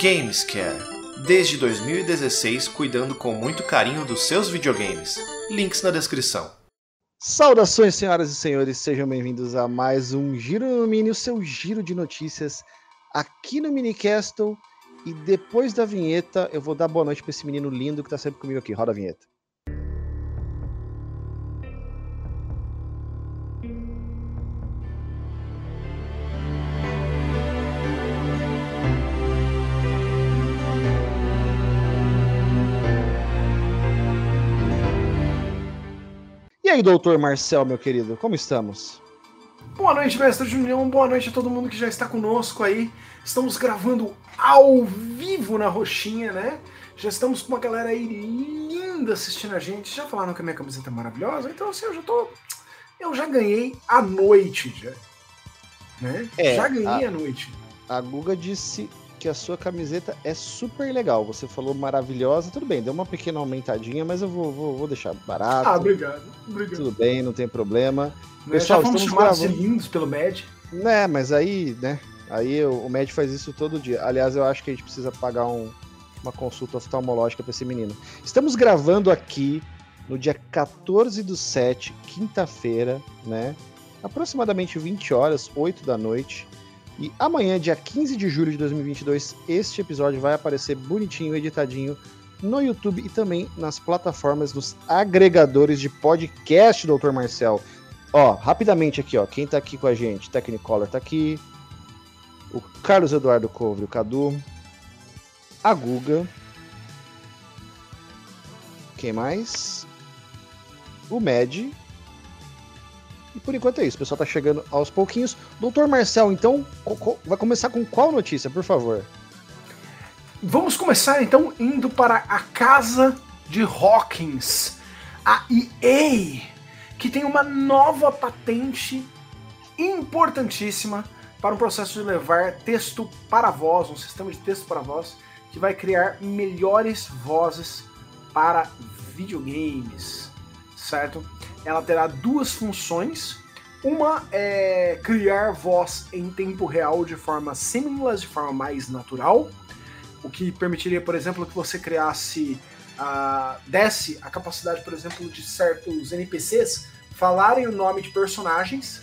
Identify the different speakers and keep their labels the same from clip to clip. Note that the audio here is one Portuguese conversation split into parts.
Speaker 1: Gamescare. Desde 2016, cuidando com muito carinho dos seus videogames. Links na descrição.
Speaker 2: Saudações, senhoras e senhores, sejam bem-vindos a mais um Giro no Mini, o seu giro de notícias aqui no Minicastle. E depois da vinheta, eu vou dar boa noite para esse menino lindo que tá sempre comigo aqui. Roda a vinheta. Aí, doutor Marcel, meu querido, como estamos?
Speaker 3: Boa noite, mestre Junião. Boa noite a todo mundo que já está conosco aí. Estamos gravando ao vivo na Roxinha, né? Já estamos com uma galera aí linda assistindo a gente. Já falaram que a minha camiseta é maravilhosa? Então, assim, eu já tô. Eu já ganhei a noite, já. Né?
Speaker 2: É,
Speaker 3: já ganhei
Speaker 2: a-
Speaker 3: a noite.
Speaker 2: A Guga disse que a sua camiseta é super legal. Você falou maravilhosa, tudo bem, deu uma pequena aumentadinha, mas eu vou, vou, vou deixar barato.
Speaker 3: Ah, obrigado. Obrigado.
Speaker 2: Tudo bem, não tem problema.
Speaker 3: Né?
Speaker 2: Pessoal,
Speaker 3: já fomos
Speaker 2: estamos gravando.
Speaker 3: lindos pelo Med.
Speaker 2: Né, mas aí, né? Aí o, o médico faz isso todo dia. Aliás, eu acho que a gente precisa pagar um- uma consulta oftalmológica para esse menino. Estamos gravando aqui no dia 14 do 7, quinta-feira, né? Aproximadamente 20 horas, 8 da noite. E amanhã, dia 15 de julho de 2022, este episódio vai aparecer bonitinho, editadinho no YouTube e também nas plataformas dos agregadores de podcast, Dr. Marcel. Ó, rapidamente aqui, ó, quem tá aqui com a gente? Technicolor tá aqui. O Carlos Eduardo Couvre, o Cadu. A Guga. Quem mais? O Med. E por enquanto é isso, o pessoal tá chegando aos pouquinhos. Doutor Marcel, então, vai começar com qual notícia, por favor?
Speaker 3: Vamos começar então indo para a casa de Hawkins, a EA, que tem uma nova patente importantíssima para um processo de levar texto para voz, um sistema de texto para voz, que vai criar melhores vozes para videogames, certo? Ela terá duas funções. Uma é criar voz em tempo real de forma seamless, de forma mais natural, o que permitiria, por exemplo, que você criasse, ah, desse a capacidade, por exemplo, de certos NPCs falarem o nome de personagens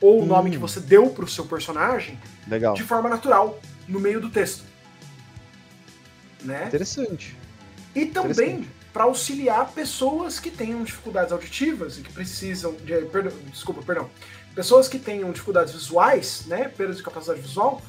Speaker 3: ou o
Speaker 2: Hum.
Speaker 3: nome que você deu para o seu personagem
Speaker 2: Legal.
Speaker 3: de forma natural no meio do texto, né?
Speaker 2: Interessante.
Speaker 3: E também
Speaker 2: Interessante.
Speaker 3: Para auxiliar pessoas que tenham dificuldades auditivas e que precisam de, perdão, desculpa, perdão, pessoas que tenham dificuldades visuais, né, perda de capacidade visual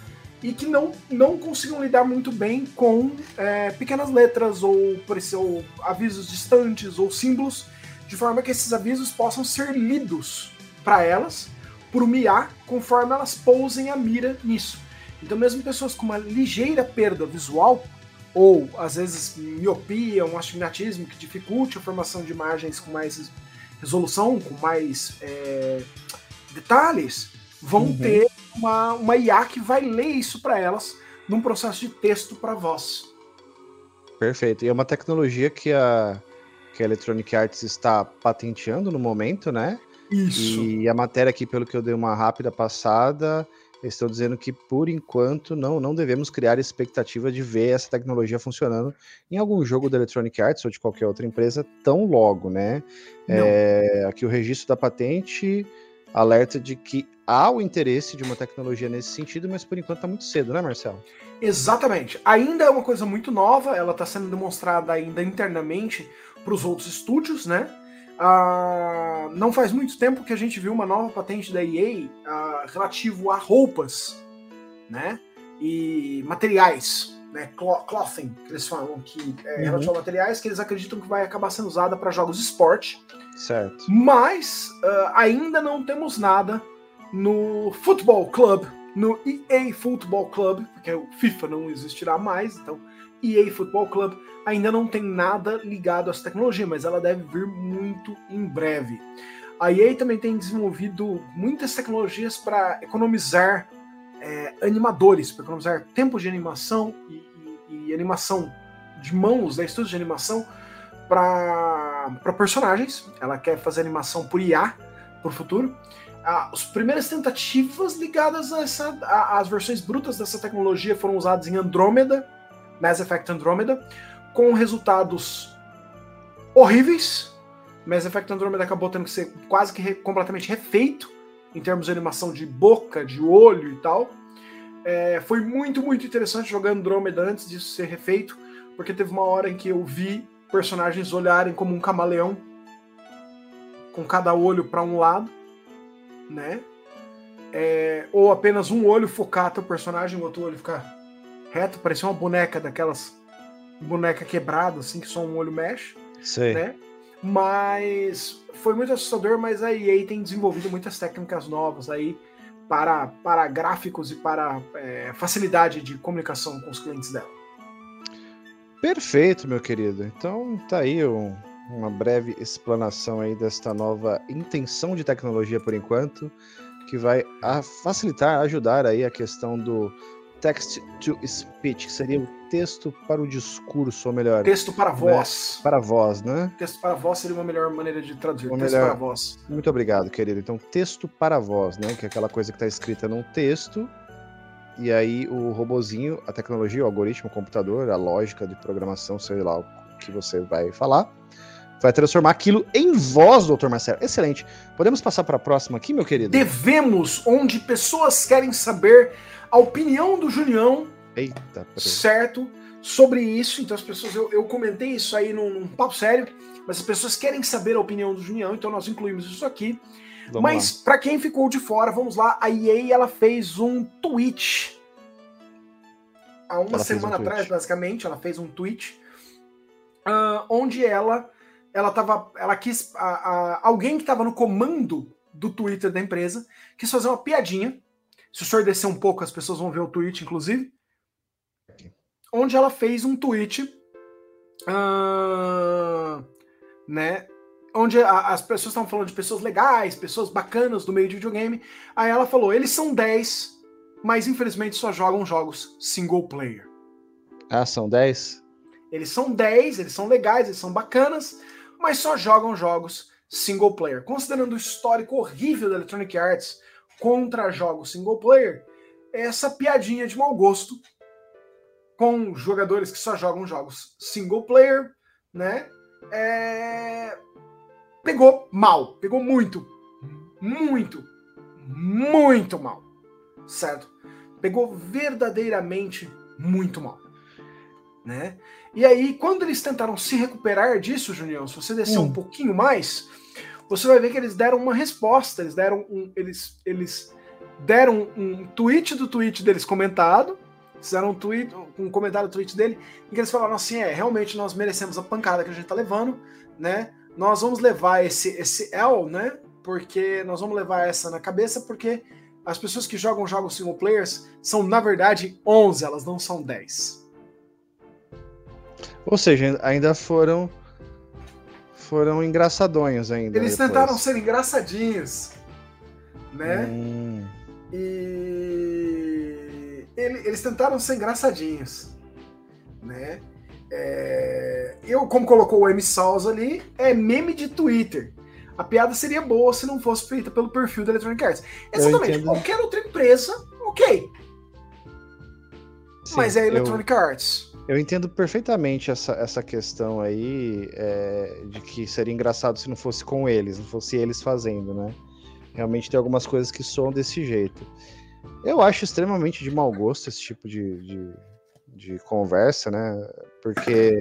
Speaker 3: e que não, não consigam lidar muito bem com é, pequenas letras ou, ou avisos distantes ou símbolos, de forma que esses avisos possam ser lidos para elas por uma IA conforme elas pousem a mira nisso. Então, mesmo pessoas com uma ligeira perda visual ou às vezes miopia, um astigmatismo que dificulte a formação de imagens com mais resolução, com mais é, detalhes, vão
Speaker 2: Uhum.
Speaker 3: ter uma, uma IA que vai ler isso para elas num processo de texto para voz.
Speaker 2: Perfeito. E é uma tecnologia que a, que a Electronic Arts está patenteando no momento, né?
Speaker 3: Isso.
Speaker 2: E a matéria aqui, pelo que eu dei uma rápida passada, estão dizendo que, por enquanto, não, não devemos criar expectativa de ver essa tecnologia funcionando em algum jogo da Electronic Arts ou de qualquer outra empresa tão logo, né? É, aqui o registro da patente alerta de que há o interesse de uma tecnologia nesse sentido, mas por enquanto está muito cedo, né, Marcelo?
Speaker 3: Exatamente. Ainda é uma coisa muito nova, ela está sendo demonstrada ainda internamente para os outros estúdios, né? Ah, não faz muito tempo que a gente viu uma nova patente da EA ah, relativo a roupas, né? E materiais, né? Clo- Clothing, que eles falam que é
Speaker 2: Uhum.
Speaker 3: relativo a materiais que eles acreditam que vai acabar sendo usada para jogos de esporte.
Speaker 2: Certo.
Speaker 3: Mas ah, ainda não temos nada no Football Club, no EA Football Club, porque o FIFA não existirá mais, então EA Football Club ainda não tem nada ligado a essa tecnologia, mas ela deve vir muito em breve. A EA também tem desenvolvido muitas tecnologias para economizar é, animadores, para economizar tempo de animação e, e- e animação de mãos, da estúdio de animação, para personagens. Ela quer fazer animação por IA para o futuro. as primeiras tentativas ligadas a a, as versões brutas dessa tecnologia foram usadas em Andromeda, Mass Effect Andromeda, com resultados horríveis. Mass Effect Andromeda acabou tendo que ser quase que re, completamente refeito em termos de animação de boca, de olho e tal. É, foi muito, muito interessante jogar Andromeda antes disso ser refeito, porque teve uma hora em que eu vi personagens olharem como um camaleão, com cada olho para um lado né? É, ou apenas um olho focar teu personagem, o outro olho ficar reto, parecia uma boneca daquelas boneca quebrada, assim, que só um olho mexe.
Speaker 2: Sei.
Speaker 3: Né? Mas foi muito assustador, mas a EA tem desenvolvido muitas técnicas novas aí para, para gráficos e para é, facilidade de comunicação com os clientes dela.
Speaker 2: Perfeito, meu querido. Então tá aí um, uma breve explanação aí desta nova intenção de tecnologia por enquanto, que vai facilitar, ajudar aí a questão do text to speech, que seria o texto para o discurso, ou melhor,
Speaker 3: texto para
Speaker 2: né?
Speaker 3: voz.
Speaker 2: Para voz, né?
Speaker 3: Texto para voz seria uma melhor maneira de traduzir.
Speaker 2: Uma
Speaker 3: texto
Speaker 2: melhor...
Speaker 3: para voz.
Speaker 2: Muito obrigado, querido. Então, texto para voz, né? Que é aquela coisa que está escrita num texto e aí o robozinho, a tecnologia, o algoritmo, o computador, a lógica de programação, sei lá o que você vai falar, vai transformar aquilo em voz, doutor Marcelo. Excelente. Podemos passar para a próxima aqui, meu querido?
Speaker 3: Devemos, onde pessoas querem saber a opinião do Julião,
Speaker 2: Eita,
Speaker 3: certo? Sobre isso. Então, as pessoas, eu, eu comentei isso aí num, num, papo sério, mas as pessoas querem saber a opinião do Julião, então nós incluímos isso aqui. Vamos mas, para quem ficou de fora, vamos lá. A EA ela fez um tweet. Há uma ela semana um atrás, basicamente, ela fez um tweet. Uh, onde ela ela tava, ela quis, a, a, alguém que estava no comando do Twitter da empresa quis fazer uma piadinha. Se o senhor descer um pouco, as pessoas vão ver o tweet, inclusive, onde ela fez um tweet, uh, né, onde a, as pessoas estavam falando de pessoas legais, pessoas bacanas do meio de videogame. Aí ela falou: eles são 10, mas infelizmente só jogam jogos single player.
Speaker 2: Ah, são 10?
Speaker 3: Eles são 10, eles são legais, eles são bacanas, mas só jogam jogos single player. Considerando o histórico horrível da Electronic Arts contra jogos single player, essa piadinha de mau gosto com jogadores que só jogam jogos single player, né? É... Pegou mal, pegou muito, muito, muito mal, certo? Pegou verdadeiramente muito mal, né? E aí, quando eles tentaram se recuperar disso, Junião, se você descer hum. um pouquinho mais, você vai ver que eles deram uma resposta. Eles deram um, eles, eles deram um tweet do tweet deles comentado. Fizeram um tweet, um comentário do tweet dele, em que eles falaram assim: é, realmente nós merecemos a pancada que a gente tá levando, né? Nós vamos levar esse, esse L, né? Porque nós vamos levar essa na cabeça, porque as pessoas que jogam jogos single players são, na verdade, 11, elas não são 10.
Speaker 2: Ou seja, ainda foram foram engraçadonhos ainda.
Speaker 3: Eles depois. tentaram ser engraçadinhos, né? Hum. E eles tentaram ser engraçadinhos, né? É... Eu, como colocou o M. Salz ali, é meme de Twitter. A piada seria boa se não fosse feita pelo perfil da Electronic Arts. Exatamente. Qualquer outra empresa, ok. Sim, Mas é a Electronic eu... Arts.
Speaker 2: Eu entendo perfeitamente essa, essa questão aí é, de que seria engraçado se não fosse com eles, não fosse eles fazendo, né? Realmente tem algumas coisas que soam desse jeito. Eu acho extremamente de mau gosto esse tipo de, de, de conversa, né? Porque,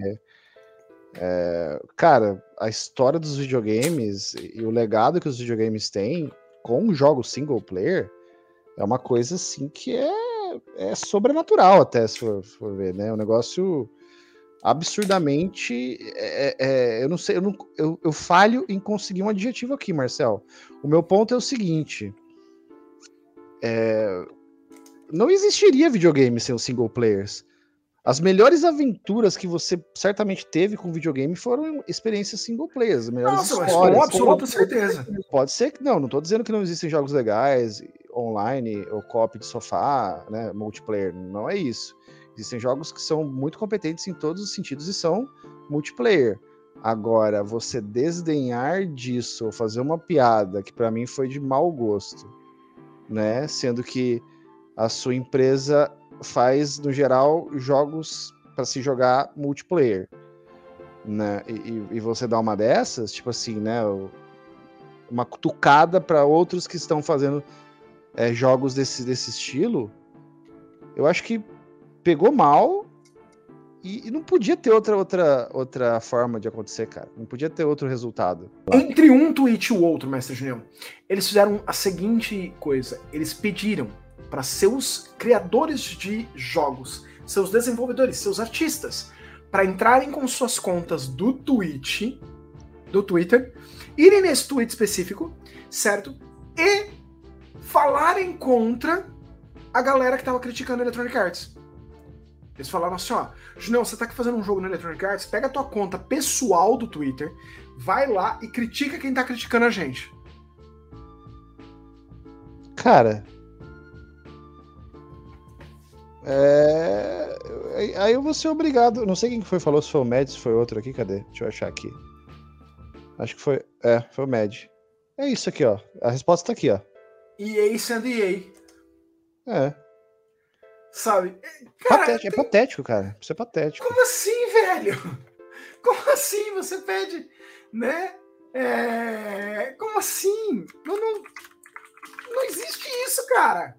Speaker 2: é, cara, a história dos videogames e o legado que os videogames têm com jogos single player é uma coisa assim que é é sobrenatural até, se for, for ver, né? Um negócio absurdamente. É, é, eu não sei, eu, não, eu, eu falho em conseguir um adjetivo aqui, Marcel. O meu ponto é o seguinte: é, não existiria videogame sem os single players. As melhores aventuras que você certamente teve com videogame foram experiências single players. melhores Nossa, histórias.
Speaker 3: com absoluta certeza.
Speaker 2: Pode ser que não, não estou dizendo que não existem jogos legais online ou copy de sofá, né, multiplayer, não é isso. Existem jogos que são muito competentes em todos os sentidos e são multiplayer. Agora, você desdenhar disso ou fazer uma piada que para mim foi de mau gosto, né? Sendo que a sua empresa faz, no geral, jogos para se jogar multiplayer, né? E, e, você dá uma dessas, tipo assim, né? Uma cutucada para outros que estão fazendo é, jogos desse, desse estilo, eu acho que pegou mal e, e, não podia ter outra, outra, outra forma de acontecer, cara. Não podia ter outro resultado.
Speaker 3: Entre um tweet e o outro, mestre Julião, eles fizeram a seguinte coisa: eles pediram para seus criadores de jogos, seus desenvolvedores, seus artistas, para entrarem com suas contas do Twitch, do Twitter, irem nesse tweet específico, certo? E falarem contra a galera que tava criticando Electronic Arts. Eles falaram assim, ó, Junão, você tá aqui fazendo um jogo no Electronic Arts, pega a tua conta pessoal do Twitter, vai lá e critica quem tá criticando a gente.
Speaker 2: Cara, é... Aí eu vou ser obrigado. Não sei quem foi falou, se foi o Med, se foi outro aqui. Cadê? Deixa eu achar aqui. Acho que foi. É, foi o Med. É isso aqui, ó. A resposta tá aqui, ó.
Speaker 3: EA sendo EA.
Speaker 2: É.
Speaker 3: Sabe?
Speaker 2: Cara, patético, É patético, cara. Isso é patético.
Speaker 3: Como assim, velho? Como assim você pede, né? É... Como assim? Eu não... não existe isso, cara.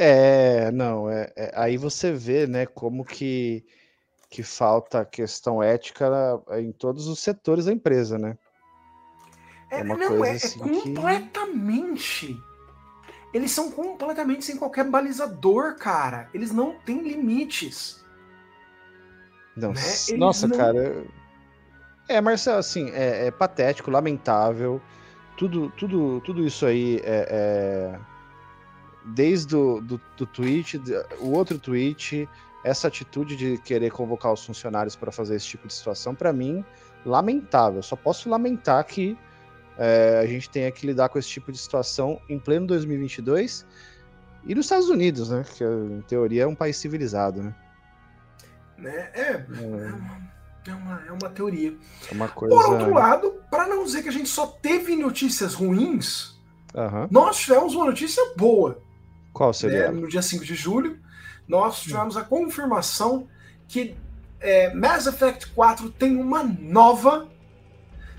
Speaker 2: É, não, é, é, aí você vê, né, como que, que falta questão ética em todos os setores da empresa, né?
Speaker 3: É, é uma não, coisa é, é assim é completamente. Que... Eles são completamente sem qualquer balizador, cara. Eles não têm limites.
Speaker 2: Não, né? Nossa, não... cara. É, Marcelo, assim, é, é, patético, lamentável. Tudo, tudo, tudo isso aí é, é desde o do, do tweet, o outro tweet, essa atitude de querer convocar os funcionários para fazer esse tipo de situação, para mim, lamentável. Só posso lamentar que é, a gente tenha que lidar com esse tipo de situação em pleno 2022 e nos Estados Unidos, né? Que em teoria é um país civilizado, né?
Speaker 3: né? É, é, é, uma, é uma teoria.
Speaker 2: É uma coisa...
Speaker 3: Por outro lado, para não dizer que a gente só teve notícias ruins,
Speaker 2: uhum.
Speaker 3: nós tivemos uma notícia boa.
Speaker 2: Qual seria?
Speaker 3: Né? No dia 5 de julho, nós tivemos a confirmação que é, Mass Effect 4 tem uma nova,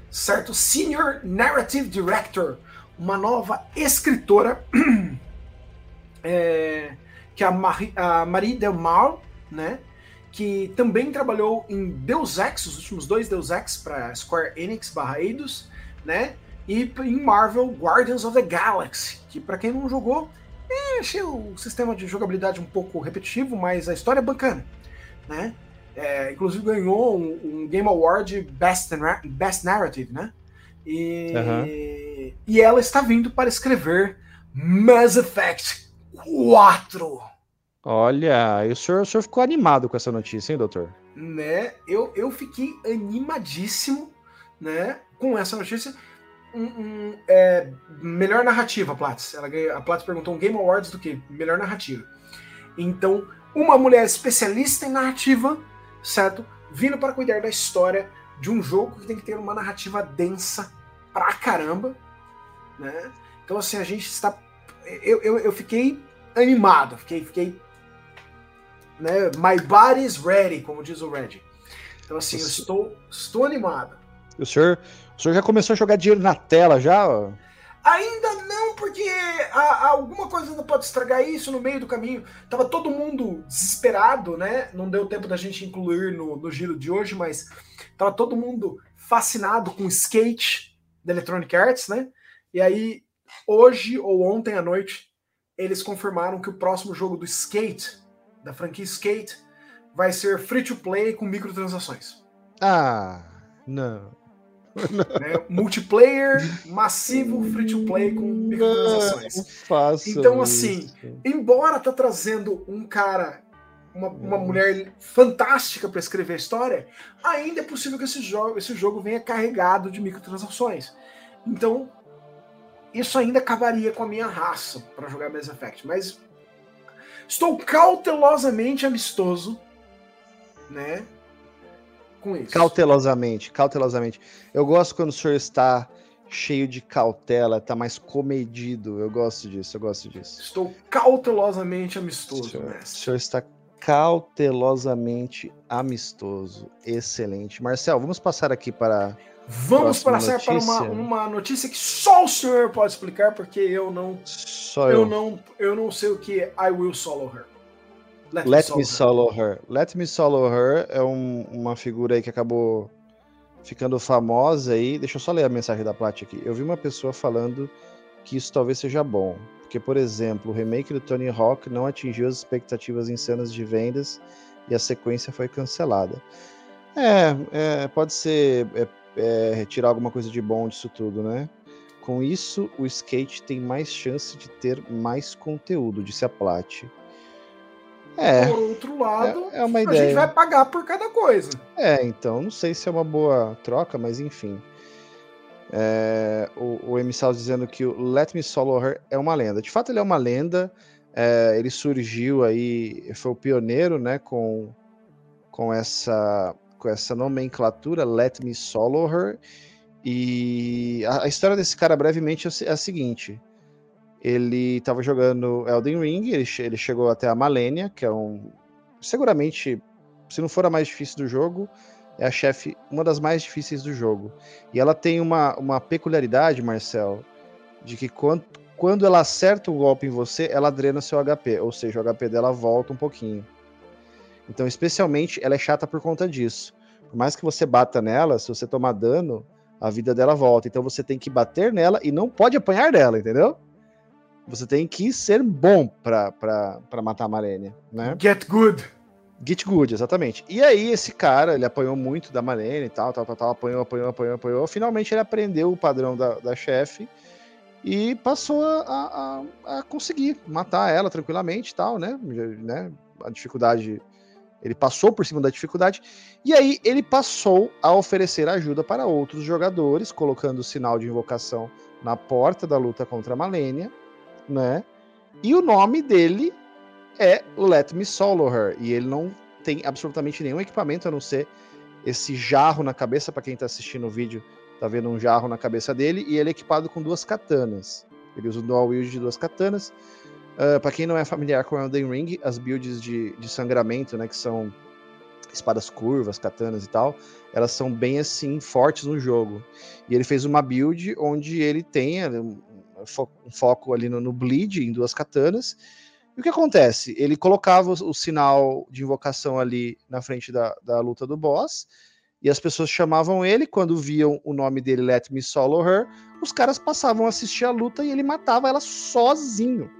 Speaker 3: certo? Senior Narrative Director, uma nova escritora, é, que é a Marie, a Marie Delmar, né? Que também trabalhou em Deus Ex, os últimos dois Deus Ex para Square Enix barra Eidos, né? E em Marvel Guardians of the Galaxy, que para quem não jogou, é, achei o sistema de jogabilidade um pouco repetitivo, mas a história é bacana, né? É, inclusive ganhou um, um, Game Award Best, Best Narrative, né? E, uhum. e ela está vindo para escrever Mass Effect 4.
Speaker 2: Olha, e o senhor, o senhor ficou animado com essa notícia, hein, doutor?
Speaker 3: Né? Eu, eu fiquei animadíssimo, né, com essa notícia um, um é, melhor narrativa, Platts. Ela a Platts perguntou um Game Awards do que? Melhor narrativa. Então, uma mulher especialista em narrativa, certo? Vindo para cuidar da história de um jogo que tem que ter uma narrativa densa pra caramba, né? Então, assim, a gente está. Eu, eu, eu fiquei animado, fiquei, fiquei. Né? My body's ready, como diz o Red. Então, assim, eu estou, estou animado.
Speaker 2: O senhor, o senhor já começou a jogar dinheiro na tela já?
Speaker 3: Ainda não, porque alguma coisa ainda pode estragar isso no meio do caminho. Tava todo mundo desesperado, né? Não deu tempo da gente incluir no, no giro de hoje, mas tava todo mundo fascinado com skate da Electronic Arts, né? E aí, hoje ou ontem à noite, eles confirmaram que o próximo jogo do skate, da franquia Skate, vai ser free to play com microtransações.
Speaker 2: Ah, não.
Speaker 3: Né? Multiplayer massivo free to play com microtransações. Então, assim, isso. embora tá trazendo um cara, uma, uma mulher fantástica para escrever a história, ainda é possível que esse jogo, esse jogo venha carregado de microtransações. Então, isso ainda acabaria com a minha raça para jogar Mass Effect. Mas estou cautelosamente amistoso, né? Com isso.
Speaker 2: Cautelosamente, cautelosamente. Eu gosto quando o senhor está cheio de cautela, está mais comedido. Eu gosto disso, eu gosto disso.
Speaker 3: Estou cautelosamente amistoso,
Speaker 2: O senhor, o
Speaker 3: mestre.
Speaker 2: senhor está cautelosamente amistoso. Excelente. Marcel, vamos passar aqui para.
Speaker 3: Vamos passar para uma,
Speaker 2: notícia.
Speaker 3: uma notícia que só o senhor pode explicar, porque eu não,
Speaker 2: Só
Speaker 3: eu
Speaker 2: eu.
Speaker 3: não, eu não sei o que é I will solo her. Let,
Speaker 2: Let Me
Speaker 3: her.
Speaker 2: Solo Her. Let Me Solo Her é um- uma figura aí que acabou ficando famosa aí. Deixa eu só ler a mensagem da Plat aqui. Eu vi uma pessoa falando que isso talvez seja bom. Porque, por exemplo, o remake do Tony Hawk não atingiu as expectativas insanas de vendas e a sequência foi cancelada. É, é, pode ser é, é, retirar alguma coisa de bom disso tudo, né? Com isso, o skate tem mais chance de ter mais conteúdo, disse a Plat. É,
Speaker 3: Por outro lado,
Speaker 2: é, é
Speaker 3: a
Speaker 2: ideia.
Speaker 3: gente vai pagar por cada coisa.
Speaker 2: É, então, não sei se é uma boa troca, mas enfim. É, o, o Emissal dizendo que o Let Me Solo Her é uma lenda. De fato, ele é uma lenda. é, ele surgiu aí, foi o pioneiro, né, com, com, essa, com essa nomenclatura, Let Me Solo Her. E a, a história desse cara, brevemente, é é a seguinte. Ele estava jogando Elden Ring, ele, ele chegou até a Malenia, que é um. Seguramente, se não for a mais difícil do jogo, é a chefe, uma das mais difíceis do jogo. E ela tem uma, uma peculiaridade, Marcel, de que quando, quando ela acerta um golpe em você, ela drena seu HP, ou seja, o HP dela volta um pouquinho. Então, especialmente, ela é chata por conta disso. Por mais que você bata nela, se você tomar dano, a vida dela volta. Então você tem que bater nela e não pode apanhar dela, entendeu? Você tem que ser bom pra, pra, pra matar a Malenia, né?
Speaker 3: Get good.
Speaker 2: Get Good, exatamente. E aí, esse cara, ele apanhou muito da Malene e tal, tal, tal, tal, apanhou, apanhou, apanhou, apanhou. Finalmente ele aprendeu o padrão da, da chefe e passou a, a, a conseguir matar ela tranquilamente e tal, né? Né? A dificuldade. Ele passou por cima da dificuldade. E aí ele passou a oferecer ajuda para outros jogadores, colocando o sinal de invocação na porta da luta contra a Malenia, né? E o nome dele é Let Me Solo Her. E ele não tem absolutamente nenhum equipamento a não ser esse jarro na cabeça. Para quem tá assistindo o vídeo, tá vendo um jarro na cabeça dele. E ele é equipado com duas katanas. Ele usa o dual wield de duas katanas. para quem não é familiar com Elden Ring, as builds de, de sangramento, né, que são espadas curvas, katanas e tal, elas são bem assim fortes no jogo. E ele fez uma build onde ele tem um, um foco ali no, no bleed em duas katanas. E o que acontece? Ele colocava o, o sinal de invocação ali na frente da, da luta do boss, e as pessoas chamavam ele, quando viam o nome dele, Let Me Solo Her, os caras passavam a assistir a luta e ele matava ela sozinho.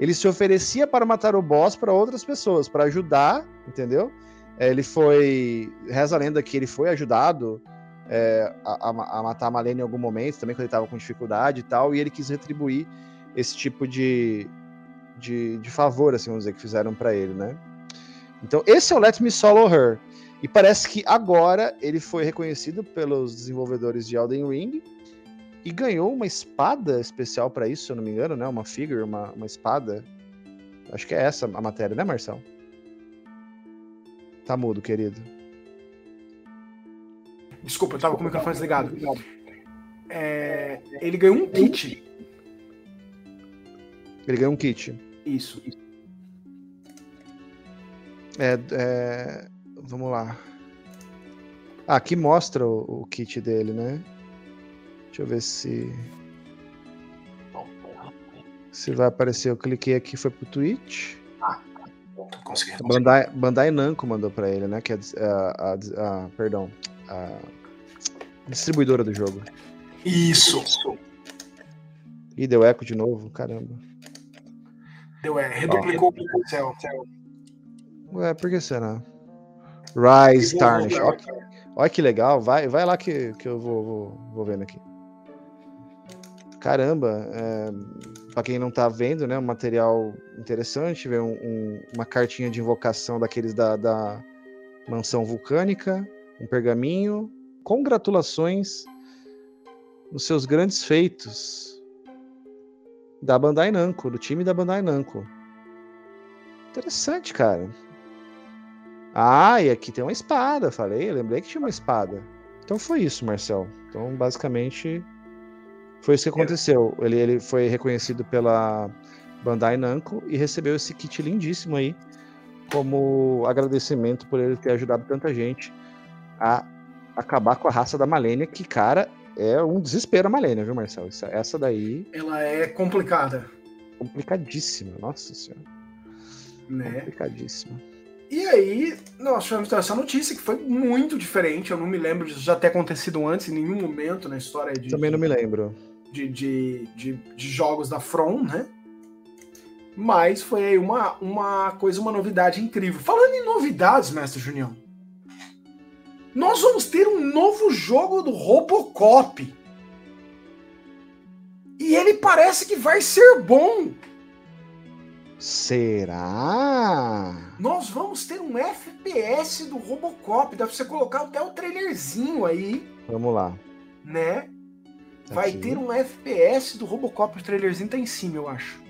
Speaker 2: Ele se oferecia para matar o boss para outras pessoas, para ajudar, entendeu? É, Ele foi. Reza a lenda que ele foi ajudado é, a, a- matar a Malene em algum momento, também quando ele estava com dificuldade e tal, e ele quis retribuir esse tipo de, de, de favor, assim, vamos dizer, que fizeram para ele, né? Então, esse é o Let Me Solo Her. E parece que agora ele foi reconhecido pelos desenvolvedores de Elden Ring e ganhou uma espada especial para isso, se eu não me engano, né? Uma figure, uma, uma espada. Acho que é essa a matéria, né, Marcel? Tá mudo, querido.
Speaker 3: Desculpa, eu tava com o microfone desligado. É, ele ganhou um kit.
Speaker 2: Ele ganhou um kit.
Speaker 3: Isso.
Speaker 2: É, é, vamos lá. Ah, aqui mostra o, o kit dele, né? Deixa eu ver se. Se vai aparecer. Eu cliquei aqui, foi pro Twitch.
Speaker 3: Consegui.
Speaker 2: Bandai, Bandai Namco mandou pra ele, né? Que é a, a- a- perdão, a distribuidora do jogo.
Speaker 3: Isso.
Speaker 2: Ih, deu eco de novo, caramba.
Speaker 3: Deu, é, reduplicou o pincel.
Speaker 2: Ué, por que será? Rise Tarnish. Olha que, olha que legal, vai, vai lá que, que eu vou, vou, vou vendo aqui. Caramba, é, para quem não tá vendo, né, um material interessante, vê um- um- uma cartinha de invocação daqueles da, da mansão vulcânica, um pergaminho, congratulações nos seus grandes feitos da Bandai Namco, do time da Bandai Namco. Interessante, cara. Ah, e aqui tem uma espada, falei, lembrei que tinha uma espada. Então foi isso, Marcel. Então, basicamente, foi isso que aconteceu. Ele, ele foi reconhecido pela Bandai Namco e recebeu esse kit lindíssimo aí, como agradecimento por ele ter ajudado tanta gente a acabar com a raça da Malenia, que, cara, é um desespero a Malenia, viu, Marcel? Essa, essa daí.
Speaker 3: Ela é complicada.
Speaker 2: Complicadíssima, nossa senhora.
Speaker 3: Né?
Speaker 2: Complicadíssima.
Speaker 3: E aí, nós tivemos essa notícia que foi muito diferente. Eu não me lembro de já ter acontecido antes, em nenhum momento na história de.
Speaker 2: Também não me lembro.
Speaker 3: De, de, de, de jogos da From, né? Mas foi aí uma, uma coisa, uma novidade incrível. Falando em novidades, mestre Junião, nós vamos ter um novo jogo do Robocop. E ele parece que vai ser bom.
Speaker 2: Será?
Speaker 3: Nós vamos ter um FPS do Robocop. Dá pra você colocar até o trailerzinho aí.
Speaker 2: Vamos lá.
Speaker 3: Né? Vai
Speaker 2: Aqui.
Speaker 3: ter um FPS do Robocop. O trailerzinho tá em cima, eu acho.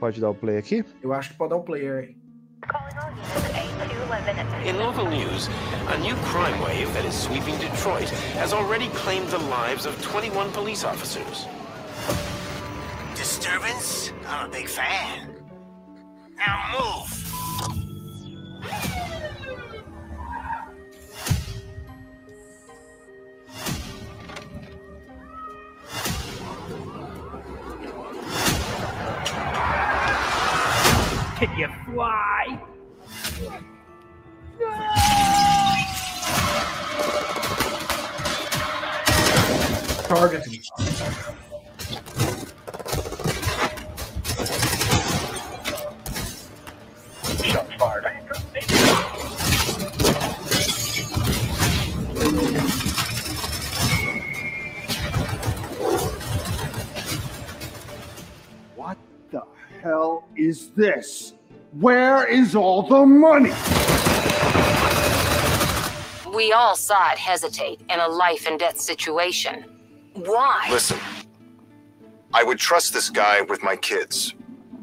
Speaker 2: Pode dar o play aqui?
Speaker 3: Eu acho que pode dar o player aí.
Speaker 4: Calling all units 8211
Speaker 5: In local news, a new crime wave that is sweeping Detroit has already claimed the lives of 21 police officers.
Speaker 6: Disturbance? I'm a big fan. Now move!
Speaker 7: Can you fly?
Speaker 3: Targeting.
Speaker 7: Shots fired.
Speaker 8: What the hell is this? Where is all the money?
Speaker 9: We all saw it hesitate in a life and death situation. Why?
Speaker 10: Listen, I would trust this guy with my kids.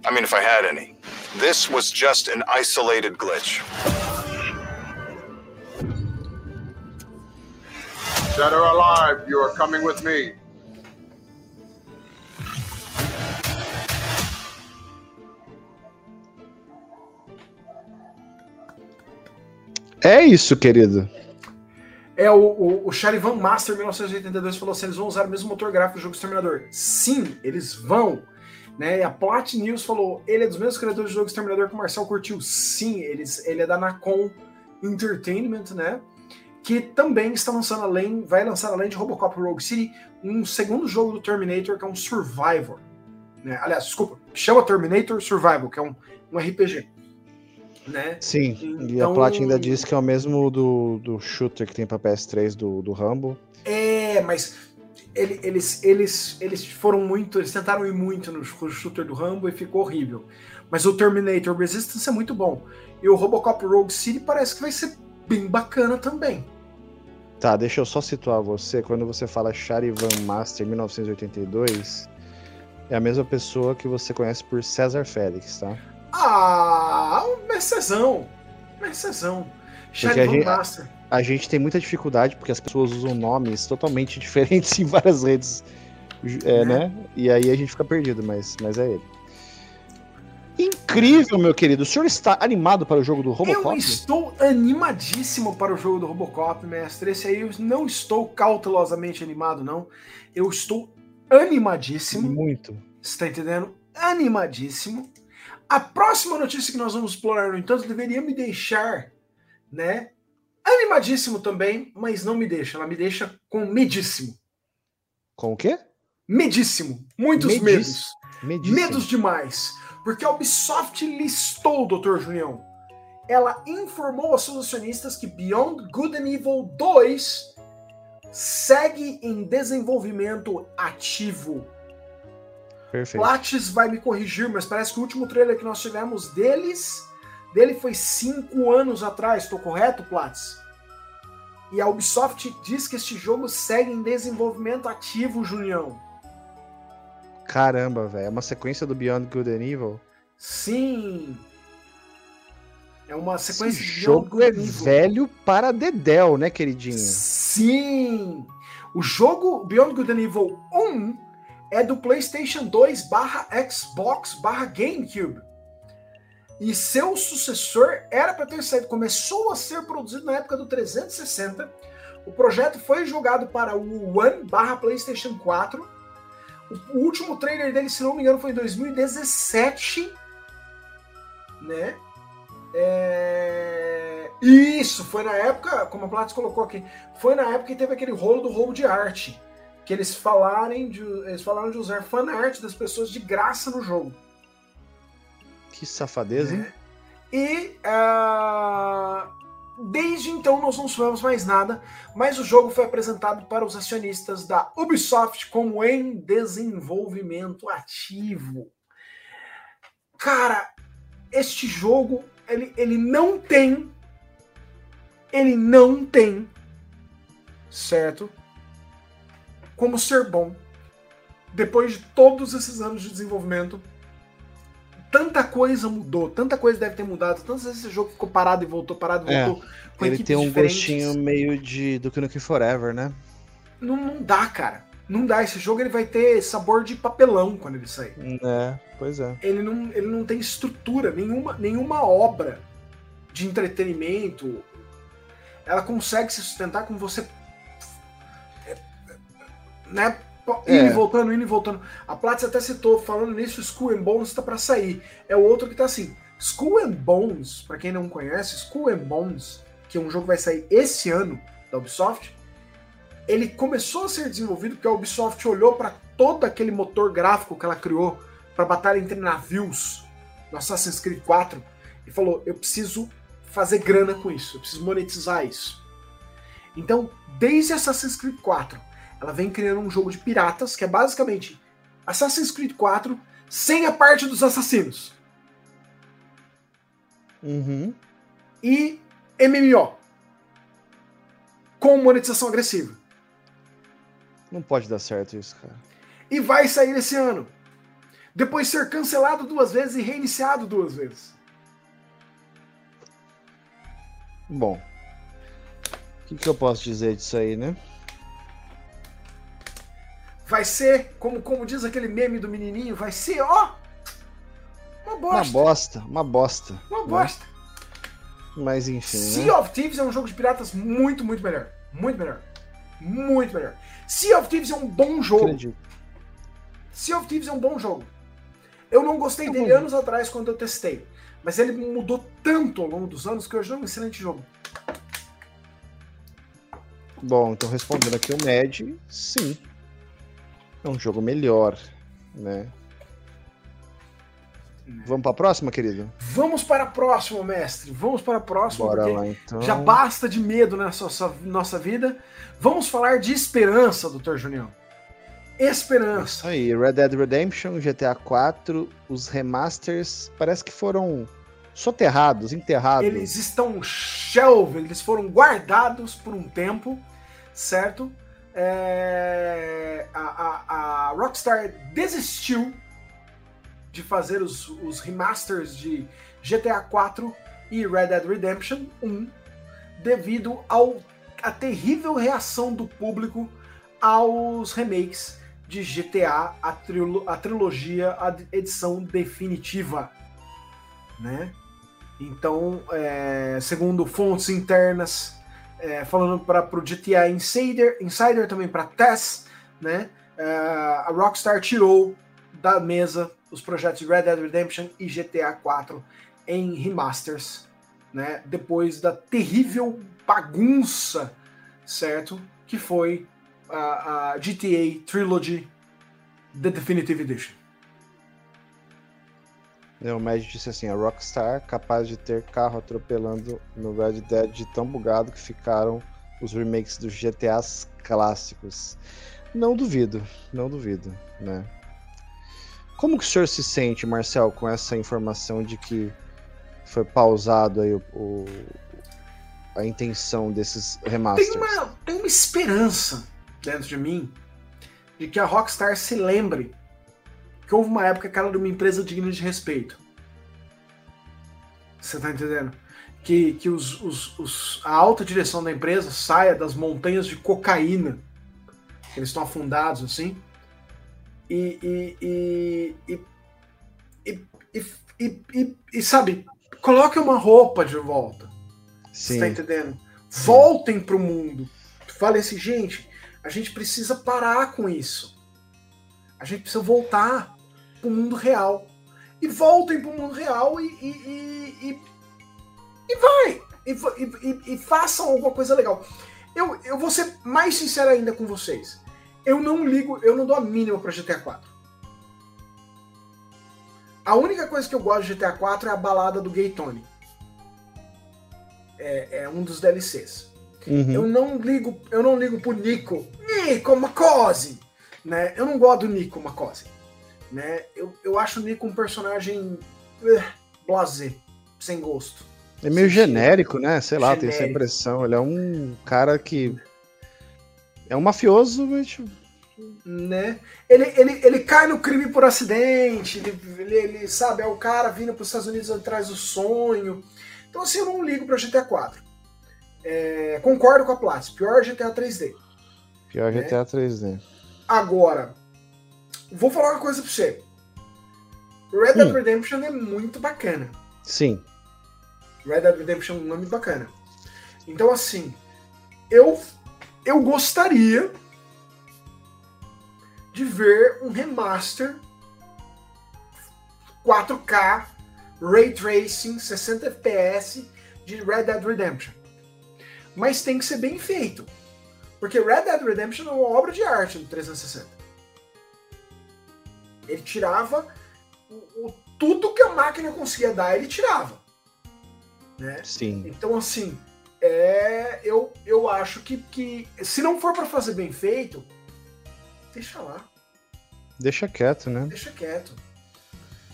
Speaker 10: I mean, if I had any. This was just an isolated glitch.
Speaker 11: Dead or alive, you are coming with me.
Speaker 2: É isso, querido.
Speaker 3: É, o, o, o Charivan Master 1982 falou assim: eles vão usar o mesmo motor gráfico do jogo Exterminador. Sim, eles vão. Né? E a Plat News falou: ele é dos mesmos criadores do jogo Exterminador que o Marcel curtiu. Sim, eles, ele é da Nacon Entertainment, né? Que também está lançando além, vai lançar além de Robocop Rogue City, um segundo jogo do Terminator, que é um Survivor. Né? Aliás, desculpa, chama Terminator Survival, que é um, um RPG. Né?
Speaker 2: Sim, e a
Speaker 3: Então-
Speaker 2: Plat ainda diz que é o mesmo do, do shooter que tem pra PS3 do, do Rambo.
Speaker 3: É, mas ele- eles, eles, eles foram muito. Eles tentaram ir muito no shooter do Rambo e ficou horrível. Mas o Terminator Resistance é muito bom. E o Robocop Rogue City parece que vai ser bem bacana também.
Speaker 2: Tá, deixa eu só situar você. Quando você fala Charivan Master 1982, é a mesma pessoa que você conhece por César Félix, tá?
Speaker 3: Ah, um Mercezão. Mercezão.
Speaker 2: a
Speaker 3: Charivan
Speaker 2: gente-
Speaker 3: Master.
Speaker 2: A gente tem muita dificuldade porque as pessoas usam nomes totalmente diferentes em várias redes, é, né? E aí a gente fica perdido, mas, mas é ele. Incrível, meu querido. O senhor está animado para o jogo do
Speaker 3: Eu
Speaker 2: Robocop?
Speaker 3: estou animadíssimo para o jogo do Robocop, mestre. Esse aí eu não estou cautelosamente animado, não. Eu estou animadíssimo.
Speaker 2: Muito.
Speaker 3: Você tá entendendo? Animadíssimo. A próxima notícia que nós vamos explorar, no entanto, deveria me deixar, né? Animadíssimo também, mas não me deixa. Ela me deixa com medíssimo.
Speaker 2: Com o quê?
Speaker 3: Medíssimo. Muitos
Speaker 2: Medíssimo.
Speaker 3: medos.
Speaker 2: Medíssimo.
Speaker 3: Medos demais. Porque a Ubisoft listou, Dr. Junião. Ela informou aos seus acionistas que Beyond Good and Evil 2 segue em desenvolvimento ativo.
Speaker 2: Perfeito.
Speaker 3: Lattes vai me corrigir, mas parece que o último trailer que nós tivemos deles, dele foi cinco anos atrás, estou correto, Platts? E a Ubisoft diz que este jogo segue em desenvolvimento ativo, Julião.
Speaker 2: Caramba, velho. É uma sequência do Beyond Good and Evil.
Speaker 3: Sim. É uma sequência
Speaker 2: Esse
Speaker 3: de
Speaker 2: jogo
Speaker 3: Beyond
Speaker 2: é
Speaker 3: Good Evil.
Speaker 2: velho para Dedel, né, queridinho?
Speaker 3: Sim! O jogo Beyond Good and Evil 1 é do PlayStation 2 barra Xbox barra GameCube. E seu sucessor era para ter saído, começou a ser produzido na época do 360. O projeto foi jogado para o One barra PlayStation 4. O último trailer dele, se não me engano, foi em 2017. Né? É... Isso, foi na época, como a Platts colocou aqui, foi na época que teve aquele rolo do roubo de arte. Que eles falarem de, eles falaram de usar fanart das pessoas de graça no jogo.
Speaker 2: Que safadeza, hein?
Speaker 3: E ah, desde então nós não sabemos mais nada, mas o jogo foi apresentado para os acionistas da Ubisoft como em desenvolvimento ativo. Cara, este jogo ele, ele não tem ele não tem certo como ser bom depois de todos esses anos de desenvolvimento tanta coisa mudou, tanta coisa deve ter mudado, tantas vezes esse jogo ficou parado e voltou, parado e
Speaker 2: É,
Speaker 3: voltou. com
Speaker 2: Ele tem um
Speaker 3: diferentes.
Speaker 2: gostinho meio de do Nukem Forever, né?
Speaker 3: Não, não dá, cara. Não dá. Esse jogo ele vai ter sabor de papelão quando ele sair.
Speaker 2: É, pois é.
Speaker 3: Ele não, ele não tem estrutura, nenhuma, nenhuma obra de entretenimento. Ela consegue se sustentar com você. Né? Indo
Speaker 2: É.
Speaker 3: e voltando, indo e voltando. A Platts até citou, falando nisso, Skull and Bones tá pra sair. É o outro que tá assim. Skull and Bones, pra quem não conhece, Skull and Bones, que é um jogo que vai sair esse ano da Ubisoft, ele começou a ser desenvolvido porque a Ubisoft olhou para todo aquele motor gráfico que ela criou para batalha entre navios no Assassin's Creed 4 e falou: eu preciso fazer grana com isso, eu preciso monetizar isso. Então, desde Assassin's Creed 4, ela vem criando um jogo de piratas que é basicamente Assassin's Creed 4 sem a parte dos assassinos
Speaker 2: Uhum.
Speaker 3: e MMO com monetização agressiva.
Speaker 2: Não pode dar certo isso, cara.
Speaker 3: e vai sair esse ano. Depois ser cancelado duas vezes e reiniciado duas vezes.
Speaker 2: Bom. O que, que eu posso dizer disso aí, né?
Speaker 3: Vai ser, como, como diz aquele meme do menininho, vai ser, ó, uma
Speaker 2: Uma
Speaker 3: bosta.
Speaker 2: bosta, uma bosta.
Speaker 3: Uma
Speaker 2: né?
Speaker 3: bosta.
Speaker 2: Mas enfim,
Speaker 3: Sea
Speaker 2: né?
Speaker 3: of Thieves é um jogo de piratas muito, muito melhor. Muito melhor. Muito melhor. Sea of Thieves é um bom jogo.
Speaker 2: Acredito.
Speaker 3: Sea of Thieves é um bom jogo. Eu não gostei
Speaker 2: É
Speaker 3: dele anos atrás quando eu testei. Mas ele mudou tanto ao longo dos anos que hoje é um excelente jogo.
Speaker 2: Bom, então respondendo aqui o Med, sim. É um jogo melhor, né? Vamos pra próxima, querido?
Speaker 3: Vamos para a próxima, mestre. Vamos para a próxima.
Speaker 2: Bora lá, então.
Speaker 3: Já basta de medo nessa nossa, nossa vida. Vamos falar de esperança, doutor Junião. Esperança.
Speaker 2: Isso aí, Red Dead Redemption, GTA 4, os remasters parece que foram soterrados, enterrados.
Speaker 3: Eles estão shelved, eles foram guardados por um tempo, certo? É, a, a- a Rockstar desistiu de fazer os, os remasters de GTA 4 e Red Dead Redemption 1 devido ao a terrível reação do público aos remakes de GTA, a, trilo- a trilogia, a edição definitiva, né? Então, é, segundo fontes internas, é, falando para o GTA Insider, Insider também para Tess, né? é, a Rockstar tirou da mesa os projetos Red Dead Redemption e GTA 4 em remasters, né? Depois da terrível bagunça, certo? Que foi a, a GTA Trilogy The Definitive Edition.
Speaker 2: É, O Med disse assim: a Rockstar capaz de ter carro atropelando no Red Dead de tão bugado que ficaram os remakes dos GTAs clássicos. Não duvido, não duvido, né? Como que o senhor se sente, Marcel, com essa informação de que foi pausado aí o, o- a intenção desses remasters?
Speaker 3: Tem uma, tem uma esperança dentro de mim de que a Rockstar se lembre que houve uma época que ela era uma empresa digna de respeito. Você tá entendendo? que, que os, os- os- a alta direção da empresa saia das montanhas de cocaína, que eles estão afundados assim, e, e, e, e, e, e, e- e- sabe, coloque uma roupa de volta. Você
Speaker 2: Sim.
Speaker 3: tá entendendo? Voltem pro mundo. Falem assim, gente, a gente precisa parar com isso. A gente precisa voltar pro mundo real. E voltem pro mundo real e, e, e, e, e vai. E, e- e façam alguma coisa legal. Eu, eu vou ser mais sincero ainda com vocês. Eu não ligo, eu não dou a mínima pra GTA 4. A única coisa que eu gosto de GTA 4 é a balada do Gay Tony. É, é um dos DLCs.
Speaker 2: Uhum.
Speaker 3: Eu não ligo, eu não ligo pro Nico. Nico Macose! Né? Eu não gosto do Nico Macose. Né? Eu, eu acho o Nico um personagem eh, blasé, sem gosto.
Speaker 2: É meio genérico, né? Sei lá, tem essa
Speaker 3: Genérico.
Speaker 2: impressão. Ele é um cara que. É um mafioso, mas. tipo,
Speaker 3: né? Ele, ele, ele cai no crime por acidente, ele, ele, ele, sabe, é o cara vindo para os Estados Unidos atrás do sonho. Então, assim, eu não ligo para GTA 4. É, concordo com a Platts, pior GTA 3D.
Speaker 2: Pior
Speaker 3: É.
Speaker 2: GTA 3D.
Speaker 3: Agora, vou falar uma coisa para você. Red Dead
Speaker 2: Hum.
Speaker 3: Redemption é muito bacana.
Speaker 2: Sim.
Speaker 3: Red Dead Redemption é um nome bacana. Então, assim, eu, eu gostaria de ver um remaster 4K, Ray Tracing, 60 FPS de Red Dead Redemption. Mas tem que ser bem feito. Porque Red Dead Redemption é uma obra de arte do 360. Ele tirava o- o- tudo que a máquina conseguia dar, ele tirava. Né?
Speaker 2: Sim.
Speaker 3: Então, assim, é, eu, eu acho que, que se não for para fazer bem feito, deixa lá,
Speaker 2: Deixa quieto, né?
Speaker 3: deixa quieto.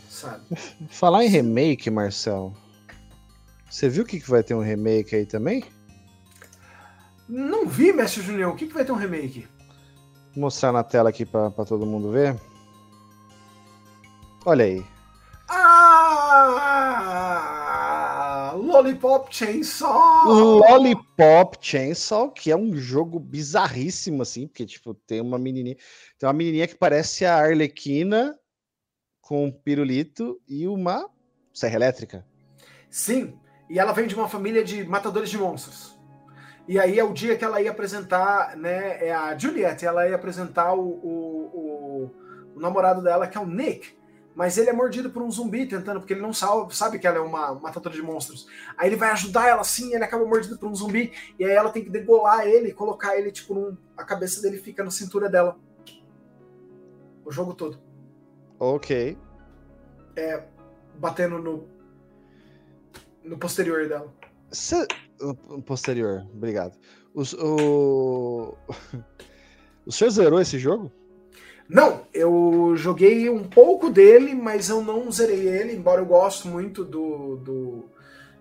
Speaker 3: Sabe?
Speaker 2: Falar em remake, Marcel. Você viu que que vai ter um remake aí também?
Speaker 3: Não vi, Mestre Junior. O que, que vai ter um remake?
Speaker 2: Vou mostrar na tela aqui pra todo mundo ver. Olha aí.
Speaker 3: Ah! Lollipop Chainsaw!
Speaker 2: Lollipop Chainsaw, que é um jogo bizarríssimo, assim, porque, tipo, tem uma menininha. Tem uma menininha que parece a Arlequina com um pirulito e uma serra elétrica.
Speaker 3: Sim, e ela vem de uma família de matadores de monstros. E aí é o dia que ela ia apresentar, né? É a Juliette, ela ia apresentar o, o, o- o namorado dela, que é o Nick. Mas ele é mordido por um zumbi tentando, porque ele não sabe, sabe que ela é uma matadora de monstros. Aí ele vai ajudar ela assim, ele acaba mordido por um zumbi, e aí ela tem que degolar ele, colocar ele, tipo, num, a cabeça dele fica na cintura dela. O jogo todo.
Speaker 2: Ok.
Speaker 3: É, batendo no, no posterior dela.
Speaker 2: O Posterior, obrigado. Os- O, o senhor zerou esse jogo?
Speaker 3: Não, eu joguei um pouco dele, mas eu não zerei ele, embora eu goste muito do, do,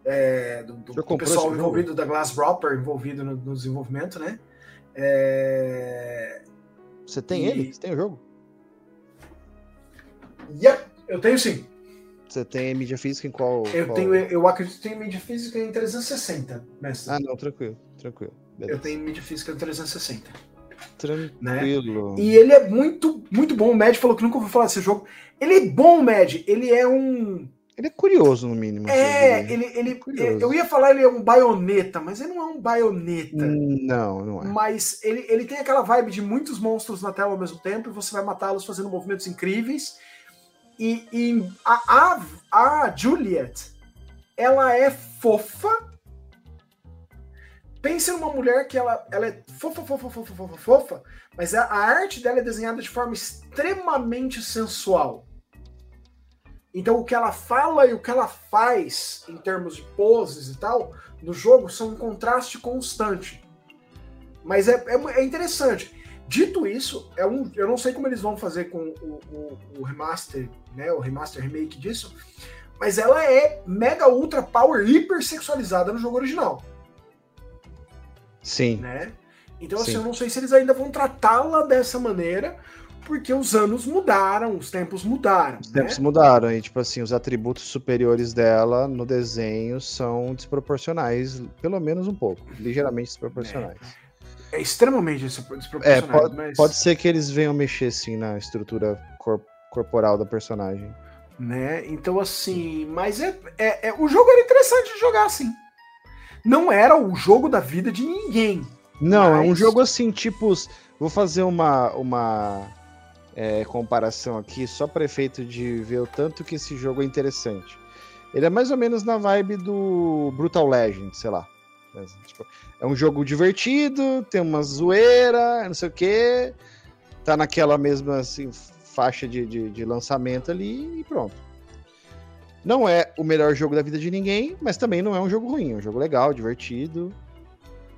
Speaker 3: é, do- do pessoal
Speaker 2: jogo?
Speaker 3: envolvido, da Glass Dropper envolvido no, no desenvolvimento, né? É...
Speaker 2: Você tem
Speaker 3: E-
Speaker 2: ele? Você tem o jogo?
Speaker 3: Yep, eu tenho sim.
Speaker 2: Você tem mídia física em qual?
Speaker 3: Eu
Speaker 2: qual-
Speaker 3: tenho, eu acredito que tenho mídia física em 360, mestre.
Speaker 2: Ah, não, tranquilo, tranquilo.
Speaker 3: eu
Speaker 2: Beleza.
Speaker 3: tenho mídia física em 360.
Speaker 2: Tranquilo.
Speaker 3: E ele é muito, muito bom. O Mad falou que nunca ouviu falar desse jogo. Ele é bom, Mad. Ele é um.
Speaker 2: Ele é curioso, no mínimo.
Speaker 3: É,
Speaker 2: assim,
Speaker 3: ele, ele,
Speaker 2: Curioso.
Speaker 3: eu ia falar ele é um baioneta, mas ele não é um baioneta.
Speaker 2: Não, não é.
Speaker 3: Mas ele, ele tem aquela vibe de muitos monstros na tela ao mesmo tempo e você vai matá-los fazendo movimentos incríveis. E, e a, a, a Juliet, ela é fofa. Pense numa mulher que ela, ela é fofa, fofa, fofa, fofa, fofa, mas a, a arte dela é desenhada de forma extremamente sensual. Então o que ela fala e o que ela faz em termos de poses e tal, no jogo são um contraste constante. Mas é, é, é interessante. Dito isso, é um, eu não sei como eles vão fazer com o, o, o remaster, né? O remaster remake disso, mas ela é mega ultra power hiper sexualizada no jogo original,
Speaker 2: Sim.
Speaker 3: né? Então assim,
Speaker 2: Sim.
Speaker 3: eu não sei se eles ainda vão tratá-la dessa maneira porque os anos mudaram, os tempos mudaram.
Speaker 2: Os
Speaker 3: né?
Speaker 2: tempos mudaram e, tipo assim, os atributos superiores dela no desenho são desproporcionais, pelo menos um pouco, ligeiramente desproporcionais.
Speaker 3: É extremamente despro-
Speaker 2: É, pode,
Speaker 3: mas,
Speaker 2: pode ser que eles venham mexer, sim, na estrutura cor- corporal da personagem.
Speaker 3: né? Então, assim, mas é, é, é- o jogo era interessante de jogar, assim. Não era o jogo da vida de ninguém.
Speaker 2: Não, é um
Speaker 3: Mas-
Speaker 2: jogo assim, tipo. Vou fazer uma, uma é, comparação aqui, só para efeito de ver o tanto que esse jogo é interessante. Ele é mais ou menos na vibe do Brutal Legend, sei lá. Mas, tipo, é um jogo divertido, tem uma zoeira, não sei o quê. Tá naquela mesma assim, faixa de, de, de lançamento ali e pronto. Não é o melhor jogo da vida de ninguém, mas também não é um jogo ruim. É um jogo legal, divertido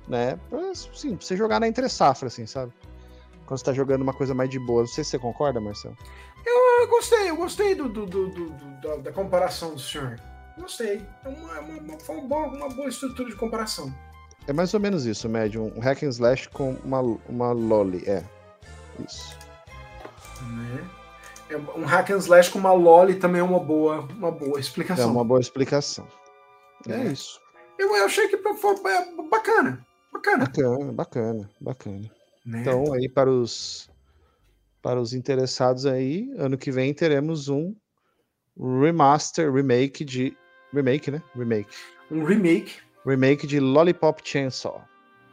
Speaker 2: né? Pra, sim, pra você jogar na entre safra, assim, sabe? Quando você tá jogando uma coisa mais de boa. Não sei se você concorda, Marcelo.
Speaker 3: Eu gostei, eu gostei do, do- do- do- do- da, da comparação do senhor. Gostei. É uma, uma, uma- foi uma boa, uma boa estrutura de comparação.
Speaker 2: É mais ou menos isso, Médium. Um hack and slash com uma, uma lolly. É. Isso.
Speaker 3: Né? É um hack and slash com uma lolly também é uma boa, uma boa
Speaker 2: É
Speaker 3: explicação.
Speaker 2: uma boa explicação. É,
Speaker 3: É.
Speaker 2: isso.
Speaker 3: Eu, eu achei que foi é, bacana. Bacana.
Speaker 2: Bacana, bacana, bacana.
Speaker 3: Né?
Speaker 2: Então, aí para os para os interessados aí, ano que vem teremos um remaster, remake de remake, né? Remake.
Speaker 3: Um remake.
Speaker 2: Remake de Lollipop Chainsaw.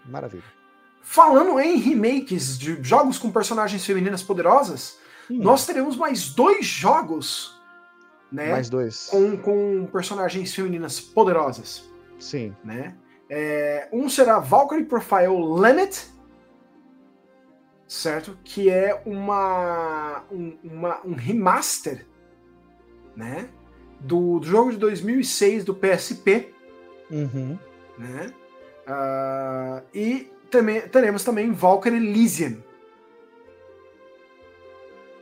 Speaker 2: Maravilha.
Speaker 3: Falando em remakes de jogos com personagens femininas poderosas,
Speaker 2: Hum.
Speaker 3: nós teremos mais dois jogos, né?
Speaker 2: Mais dois.
Speaker 3: Com, com personagens femininas poderosas,
Speaker 2: Sim.
Speaker 3: né? É, um será Valkyrie Profile Limit, certo? Que é uma, um, uma- um remaster, né? Do, do jogo de 2006 do PSP,
Speaker 2: Uhum.
Speaker 3: né? Ah, e também, teremos também Valkyrie Elysium,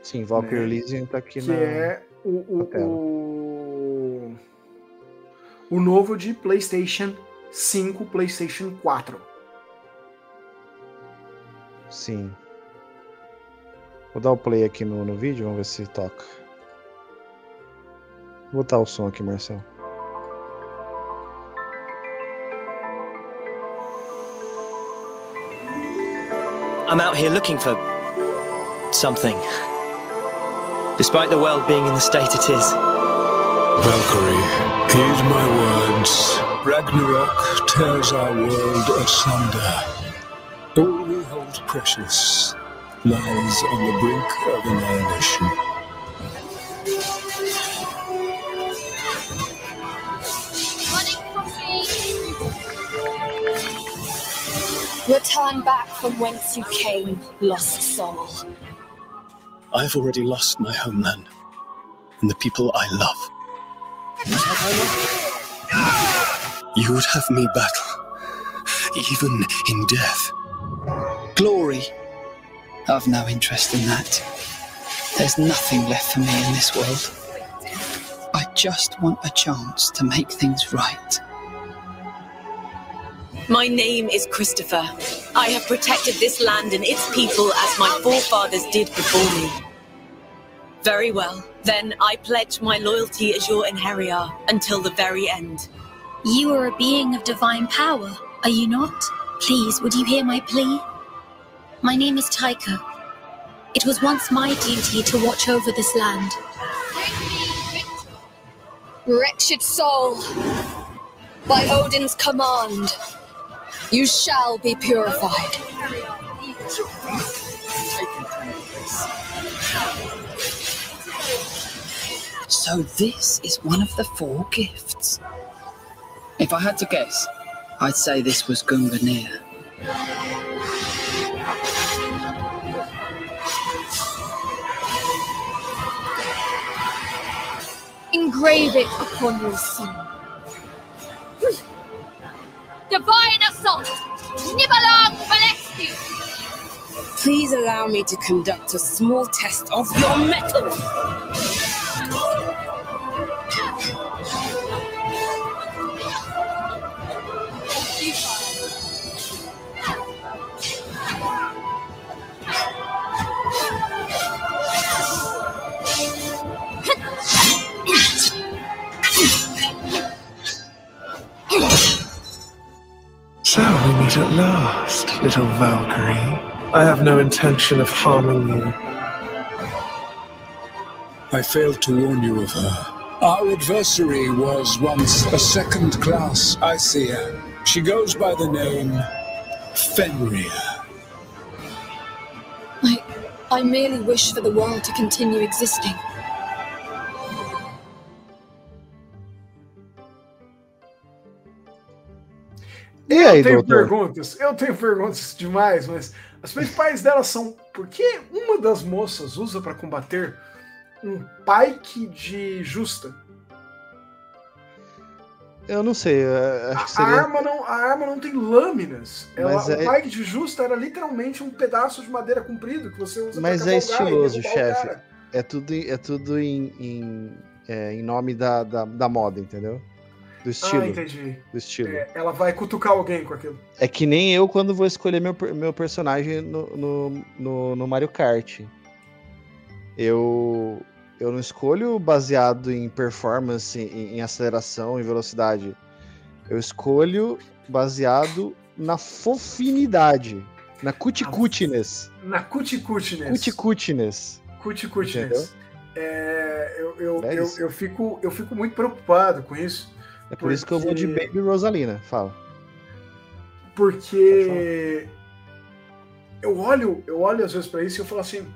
Speaker 2: Sim, Valkyrie
Speaker 3: Né?
Speaker 2: Elysium tá aqui
Speaker 3: que
Speaker 2: na.
Speaker 3: é o, o, o, o novo de PlayStation 5, PlayStation 4.
Speaker 2: Sim. Vou dar o play aqui no, no vídeo, vamos ver se toca. Vou botar o som aqui, Marcelo.
Speaker 12: I'm out here looking for something. Despite the world being in the state it is.
Speaker 13: Valkyrie, heed my words. Ragnarok tears our world asunder. All we hold precious lies on the brink of annihilation.
Speaker 14: Return back from whence you came, lost soul.
Speaker 13: I've already lost my homeland and the people I love. You would have me battle, even in death.
Speaker 15: Glory. I've no interest in that. There's nothing left for me in this world. I just want a chance to make things right.
Speaker 16: My name is Christopher. I have protected this land and its people as my forefathers did before me. Very well. Then I pledge my loyalty as your inheritor until the very end.
Speaker 14: You are a being of divine power, are you not? Please, would you hear my plea? My name is Taika. It was once my duty to watch over this land. Wretched soul, by Odin's command, you shall be purified.
Speaker 15: So this is one of the four gifts. If I had to guess, I'd say this was Gunganir.
Speaker 14: Engrave it upon your seal.
Speaker 17: Divine assault! Nibelung you!
Speaker 16: Please allow me to conduct a small test of your metal.
Speaker 18: So we meet at last, little Valkyrie. I have no intention of harming you.
Speaker 13: I failed to warn you of her. Our adversary was once a second class Icea. She goes by the name Fenrir.
Speaker 14: I. I merely wish for the world to continue existing.
Speaker 2: E aí,
Speaker 3: eu tenho
Speaker 2: doutor?
Speaker 3: perguntas, eu tenho perguntas demais, mas as principais delas são por que uma das moças usa para combater um pike de justa?
Speaker 2: Eu não sei, eu acho que
Speaker 3: A,
Speaker 2: seria.
Speaker 3: arma não, a arma não tem lâminas. Ela,
Speaker 2: Mas
Speaker 3: o
Speaker 2: é-
Speaker 3: pike de justa era literalmente um pedaço de madeira comprido que você usa
Speaker 2: Mas
Speaker 3: pra
Speaker 2: é estiloso,
Speaker 3: o
Speaker 2: chefe. É tudo, é tudo em, em, é, em nome da, da, da moda, entendeu? Do estilo.
Speaker 3: Ah, entendi.
Speaker 2: Do estilo.
Speaker 3: É, ela vai cutucar alguém com aquilo.
Speaker 2: É que nem eu quando vou escolher meu, meu personagem no, no, no, no Mario Kart. Eu, eu não escolho baseado em performance, em, em aceleração, em velocidade. Eu escolho baseado na fofinidade, na cuticutness.
Speaker 3: Na cuticutness.
Speaker 2: Cuticutness.
Speaker 3: Cuticutness. É, eu, eu,
Speaker 2: É
Speaker 3: eu, eu, fico, eu fico muito preocupado com isso.
Speaker 2: É por isso que eu vou de Baby Rosalina. Fala.
Speaker 3: Porque eu olho, eu olho às vezes pra isso e eu falo assim,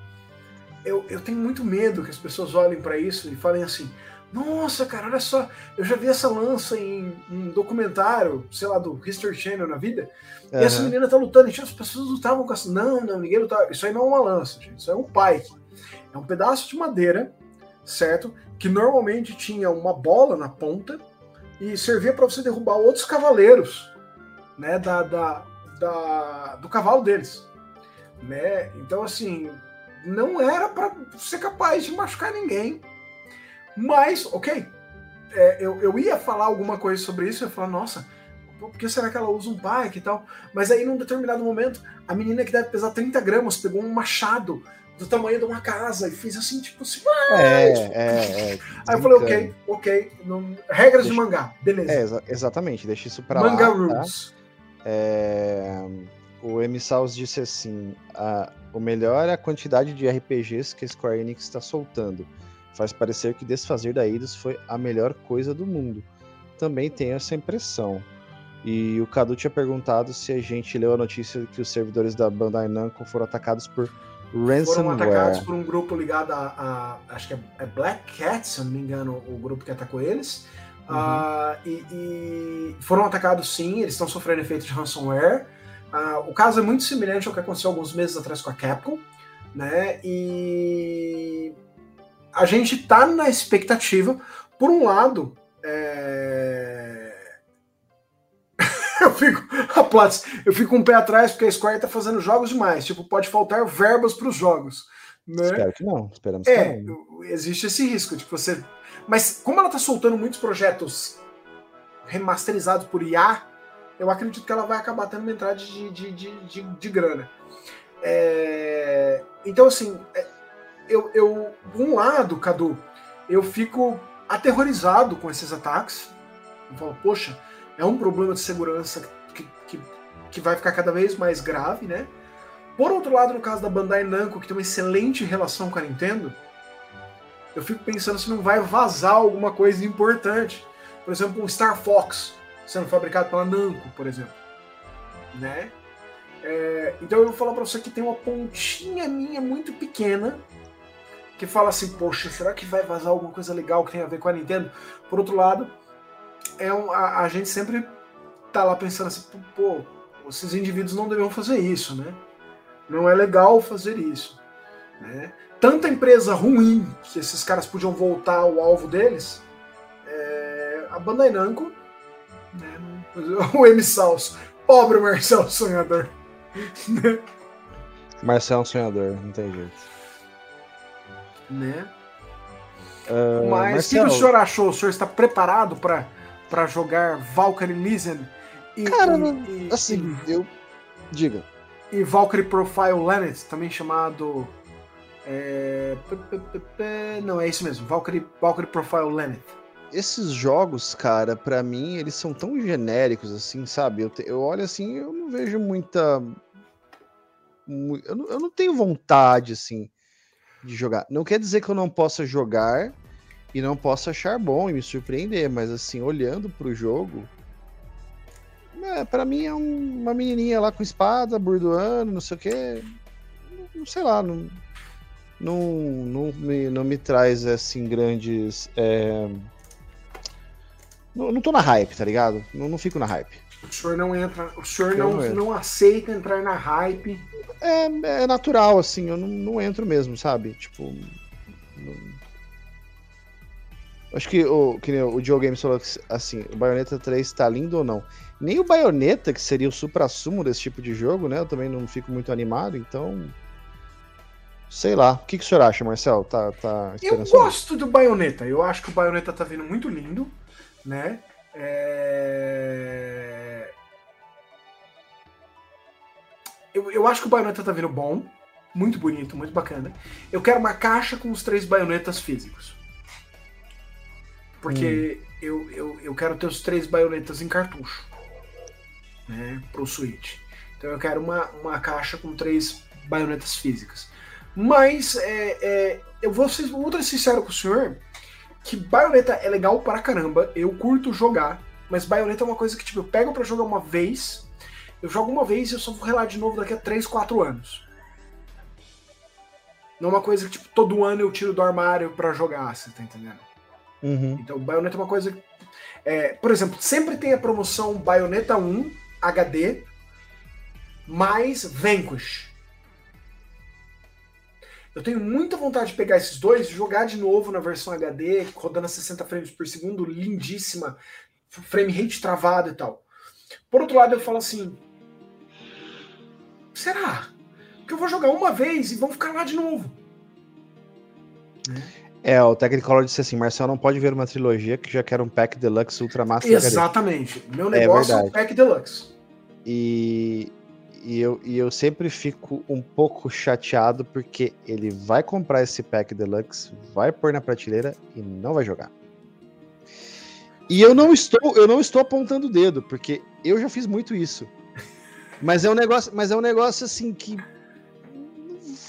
Speaker 3: eu, eu tenho muito medo que as pessoas olhem pra isso e falem assim, nossa, cara, olha só, eu já vi essa lança em um documentário, sei lá, do History Channel na vida, e essa menina tá lutando, e as pessoas lutavam com essa. Não, não, ninguém lutava. Isso aí não é uma lança, gente. Isso é um pike. É um pedaço de madeira, certo? Que normalmente tinha uma bola na ponta e servia para você derrubar outros cavaleiros, né? Da, da, da- do cavalo deles, né? Então, assim, não era para ser capaz de machucar ninguém. Mas, ok, é, eu, eu ia falar alguma coisa sobre isso, eu ia falar, nossa, por que será que ela usa um bike e tal? Mas aí, num determinado momento, a menina que deve pesar 30 gramas pegou um machado do tamanho de uma casa e fez assim, tipo assim.
Speaker 2: É,
Speaker 3: tipo,
Speaker 2: é, é.
Speaker 3: Aí eu falei, ok, ok. não- regras de
Speaker 2: Deixa-
Speaker 3: mangá, beleza.
Speaker 2: É, exa- exatamente, deixa isso pra
Speaker 3: Manga
Speaker 2: lá. tá?
Speaker 3: rules.
Speaker 2: É, o M. Saus disse assim: a- o melhor é a quantidade de RPGs que a Square Enix está soltando. Faz parecer que desfazer da Eidos foi a melhor coisa do mundo. Também tenho essa impressão. E o Cadu tinha perguntado se a gente leu a notícia de que os servidores da Bandai Namco foram atacados por
Speaker 3: Foram
Speaker 2: ransomware.
Speaker 3: atacados por um grupo ligado a, a- Acho que é, é Black Cat, se eu não me engano, o grupo que atacou eles. Ah, e, e foram atacados sim, eles estão sofrendo efeito de ransomware. Ah, o caso é muito semelhante ao que aconteceu alguns meses atrás com a Capcom, né? E a gente tá na expectativa, por um lado, é, eu fico, a Platts, eu fico um pé atrás porque a Square tá fazendo jogos demais. Tipo, pode faltar verbas para os jogos. Né?
Speaker 2: Espero que não, esperamos
Speaker 3: É,
Speaker 2: que não.
Speaker 3: existe esse risco de você. Mas como ela tá soltando muitos projetos remasterizados por IA, eu acredito que ela vai acabar tendo uma entrada de, de, de, de, de grana. É, Então, assim, é, eu, eu, por um lado, Cadu, eu fico aterrorizado com esses ataques. Eu falo, poxa, é um problema de segurança que, que, que vai ficar cada vez mais grave, né? Por outro lado, no caso da Bandai Namco, que tem uma excelente relação com a Nintendo, eu fico pensando se não vai vazar alguma coisa importante. Por exemplo, um Star Fox sendo fabricado pela Namco, por exemplo. Né? É, então eu vou falar pra você que tem uma pontinha minha muito pequena que fala assim, poxa, será que vai vazar alguma coisa legal que tem a ver com a Nintendo? Por outro lado, é um- a, a gente sempre tá lá pensando assim, pô, esses indivíduos não deveriam fazer isso, né? Não é legal fazer isso. Né? Tanta empresa ruim que esses caras podiam voltar ao alvo deles, é, a Bandai Namco, né, o M. Salso, pobre Marcelo Sonhador. né?
Speaker 2: Marcelo sonhador, não tem jeito.
Speaker 3: né?
Speaker 2: Ah,
Speaker 3: Mas o que, o senhor achou? O senhor está preparado para jogar Valkyrie Listen e,
Speaker 2: Cara,
Speaker 3: e-
Speaker 2: não-
Speaker 3: e-
Speaker 2: assim, eu. Diga.
Speaker 3: e Valkyrie Profile Lanet, também chamado. é, não, é isso mesmo, Valkyrie, Valkyrie Profile Lanet.
Speaker 2: esses jogos, cara, pra mim, eles são tão genéricos, assim, sabe? Eu, te- eu olho assim, eu não vejo muita. mu- Eu não, eu não tenho vontade, assim, de jogar. Não quer dizer que eu não possa jogar e não possa achar bom e me surpreender, mas, assim, olhando pro jogo. É, pra mim é um- uma menininha lá com espada, burdoando, não sei o quê. Não, não sei lá, não não, não, me, não me traz assim grandes. é, Não, não tô na hype, tá ligado? Não, não fico na hype.
Speaker 3: O senhor não entra, o senhor
Speaker 2: Eu
Speaker 3: não,
Speaker 2: não
Speaker 3: não aceita entrar na hype.
Speaker 2: É, é natural, assim, eu não, não entro mesmo, sabe? Tipo. não- Acho que o, que o Joe Games falou que, assim, o Bayonetta 3 tá lindo ou não. Nem o Bayonetta, que seria o supra-sumo desse tipo de jogo, né? Eu também não fico muito animado, então. Sei lá. O que, que o senhor acha, Marcel? Tá, tá
Speaker 3: Eu gosto do Bayonetta. Eu acho que o Bayonetta tá vindo muito lindo, né? É... Eu, eu acho que o Bayonetta tá vindo bom, muito bonito, muito bacana. Eu quero uma caixa com os três baionetas físicos. Porque eu, eu, eu quero ter os três baionetas em cartucho, né? Pro Switch. Então eu quero uma, uma caixa com três baionetas físicas. Mas é, é, eu vou ser ultra sincero com o senhor que Bayonetta é legal pra caramba, eu curto jogar, mas Bayonetta é uma coisa que tipo, eu pego pra jogar uma vez, eu jogo uma vez e eu só vou relar de novo daqui a 3, 4 anos. Não é uma coisa que tipo, todo ano eu tiro do armário pra jogar, você tá entendendo?
Speaker 2: Uhum.
Speaker 3: Então, Bayonetta é uma coisa. é, por exemplo, sempre tem a promoção Bayonetta 1 HD mais Vanquish. Eu tenho muita vontade de pegar esses dois jogar de novo na versão HD, rodando a 60 frames por segundo, lindíssima, frame rate travado e tal. Por outro lado, eu falo assim: será? Porque eu vou jogar uma vez e vão ficar lá de novo.
Speaker 2: É, o Technicolor disse assim: Marcel não pode ver uma trilogia que já quer um pack deluxe Ultra Master HD.
Speaker 3: Exatamente. Meu negócio é, o
Speaker 2: verdade.
Speaker 3: Pack Deluxe.
Speaker 2: E, e, eu, e eu sempre fico um pouco chateado porque ele vai comprar esse pack deluxe, vai pôr na prateleira e não vai jogar. E eu não estou, eu não estou apontando o dedo, porque eu já fiz muito isso. Mas é um negócio, mas é um negócio assim que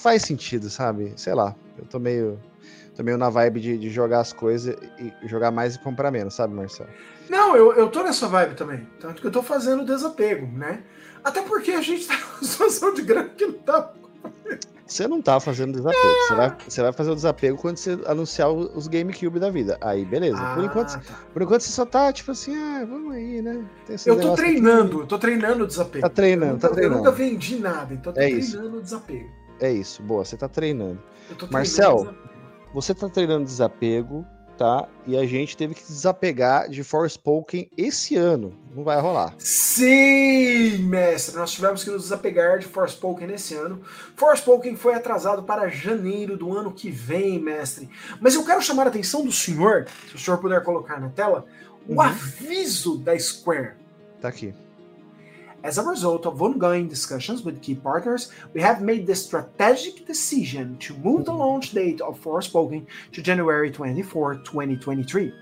Speaker 2: faz sentido, sabe? Sei lá. Eu tô meio, meio na vibe de, de jogar as coisas e jogar mais e comprar menos, sabe, Marcelo?
Speaker 3: Não, eu, eu tô nessa vibe também. Tanto que eu tô fazendo desapego, né? Até porque a gente tá numa situação de grana que não tá.
Speaker 2: Você não tá fazendo desapego. Você vai, você vai fazer o desapego quando você anunciar o- os GameCube da vida. Aí, beleza. por,
Speaker 3: Ah,
Speaker 2: enquanto,
Speaker 3: tá.
Speaker 2: por enquanto você só tá tipo assim, ah, vamos aí, né?
Speaker 3: Eu tô
Speaker 2: aqui.
Speaker 3: treinando, eu tô treinando o desapego.
Speaker 2: Tá treinando,
Speaker 3: eu nunca,
Speaker 2: tá treinando.
Speaker 3: Eu nunca vendi nada, então tô
Speaker 2: É isso.
Speaker 3: treinando o desapego.
Speaker 2: É isso, boa, você tá treinando.
Speaker 3: Eu tô treinando o
Speaker 2: Marcel,
Speaker 3: desapego.
Speaker 2: Você tá treinando desapego, tá? E a gente teve que desapegar de Forspoken esse ano. Não vai rolar.
Speaker 3: Sim, mestre, nós tivemos que nos desapegar de Forspoken nesse ano. Forspoken foi atrasado para janeiro do ano que vem, mestre. Mas eu quero chamar a atenção do senhor, se o senhor puder colocar na tela, o
Speaker 2: Uhum.
Speaker 3: aviso da Square.
Speaker 2: Tá aqui.
Speaker 3: As a result of ongoing discussions with key partners, we have made the strategic decision to move the launch date of Forspoken to January 24, 2023.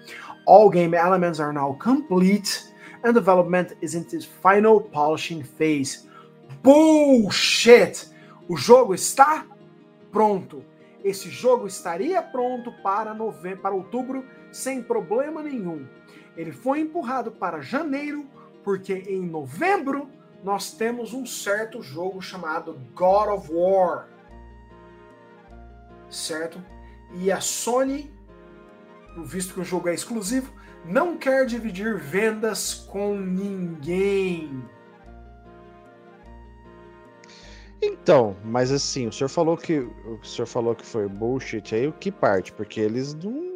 Speaker 3: All game elements are now complete and development is in its final polishing phase. Bullshit! O jogo está pronto. Esse jogo estaria pronto para, nove... para outubro sem problema nenhum. Ele foi empurrado para janeiro porque em novembro nós temos um certo jogo chamado God of War. Certo? E a Sony, visto que o jogo é exclusivo, não quer dividir vendas com ninguém.
Speaker 2: Então, mas assim, o senhor falou que o senhor falou que foi bullshit aí, o que parte? Porque eles não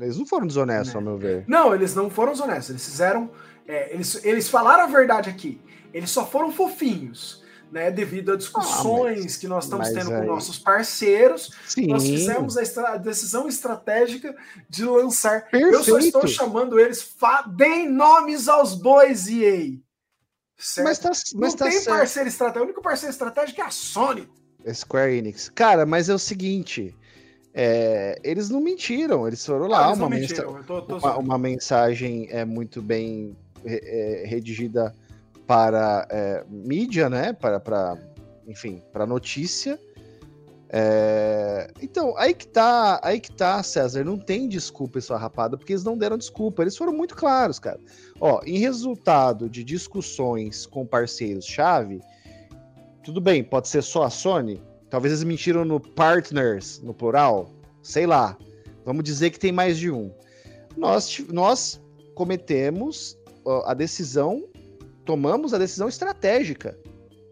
Speaker 2: eles não foram desonestos, ao meu ver.
Speaker 3: Não, eles não foram honestos. Eles fizeram. É, eles, eles falaram a verdade aqui. Eles só foram fofinhos. Né, devido a discussões que nós estamos
Speaker 2: mas
Speaker 3: tendo
Speaker 2: aí-
Speaker 3: com nossos parceiros,
Speaker 2: Sim.
Speaker 3: nós fizemos a, estra- a decisão estratégica de lançar. Eu só
Speaker 2: Perfeito.
Speaker 3: estou chamando eles. Fa... Deem nomes aos bois, EA. Certo?
Speaker 2: Mas tá-
Speaker 3: Não
Speaker 2: mas tá
Speaker 3: tem
Speaker 2: certo.
Speaker 3: parceiro estratégico. O único parceiro estratégico é a Sony.
Speaker 2: Square Enix. Cara, mas é o seguinte. é, eles não mentiram, eles foram
Speaker 3: Não,
Speaker 2: lá,
Speaker 3: eles não
Speaker 2: uma, mensa-
Speaker 3: tô- tô
Speaker 2: uma, uma mensagem é muito bem é, redigida para é, mídia, né? Para, para enfim, para notícia. É, então, aí que tá, aí que tá, César, não tem desculpa sua rapada, porque eles não deram desculpa, eles foram muito claros, cara. Ó, em resultado de discussões com parceiros-chave, tudo bem, pode ser só a Sony, talvez eles mentiram no partners, no plural, sei lá. Vamos dizer que tem mais de um. Nós, nós cometemos a decisão, tomamos a decisão estratégica.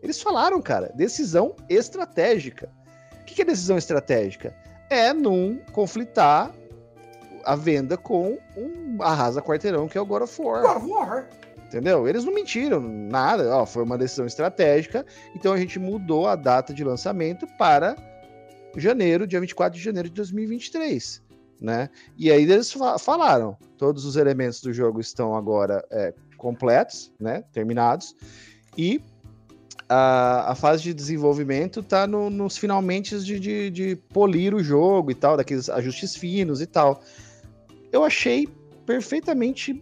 Speaker 2: Eles falaram, cara, decisão estratégica. O que é decisão estratégica? É não conflitar a venda com um arrasa quarteirão que é o God of War.
Speaker 3: God of War.
Speaker 2: Entendeu? Eles não mentiram nada, ó, foi uma decisão estratégica, então a gente mudou a data de lançamento para janeiro, dia 24 de janeiro de 2023, né? E aí eles fa- falaram, todos os elementos do jogo estão agora é, completos, né? Terminados, e a, a fase de desenvolvimento está no, nos finalmente de, de, de polir o jogo e tal, daqueles ajustes finos e tal. Eu achei perfeitamente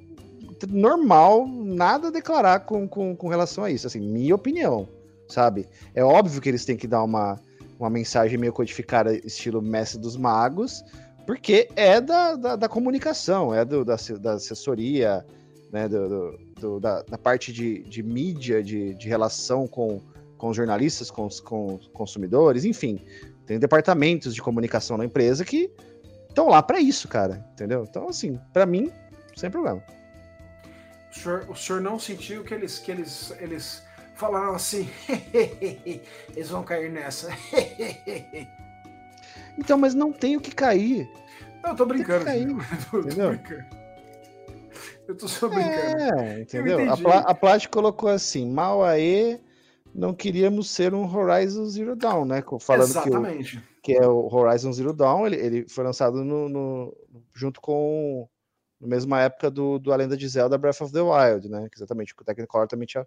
Speaker 2: normal, nada a declarar com, com, com relação a isso. Assim, minha opinião, sabe? É óbvio que eles têm que dar uma, uma mensagem meio codificada, estilo Mestre dos Magos, porque é da, da, da comunicação, é do, da, da assessoria, né, do, do- da, da parte de, de mídia, de, de relação com, com os jornalistas, com os, com consumidores, enfim. Tem departamentos de comunicação na empresa que estão lá para isso, cara, entendeu? Então, assim, para mim, sem problema.
Speaker 3: O senhor, o senhor não sentiu que eles, que eles, eles falaram assim, eles vão cair nessa.
Speaker 2: Então, mas não tem o que cair.
Speaker 3: Não, eu tô brincando.
Speaker 2: Cair,
Speaker 3: Eu tô
Speaker 2: entendeu?
Speaker 3: brincando. Eu tô só brincando.
Speaker 2: É, entendeu?
Speaker 3: Eu
Speaker 2: A. Pla a Plástico colocou assim: mal aí, não queríamos ser um Horizon Zero Dawn, né? Falando que, o,
Speaker 3: Exatamente.
Speaker 2: que é o Horizon Zero Dawn, ele, ele foi lançado no, no- junto com. Na mesma época do, do A Lenda de Zelda Breath of the Wild, né? que Exatamente, o Technicolor também tinha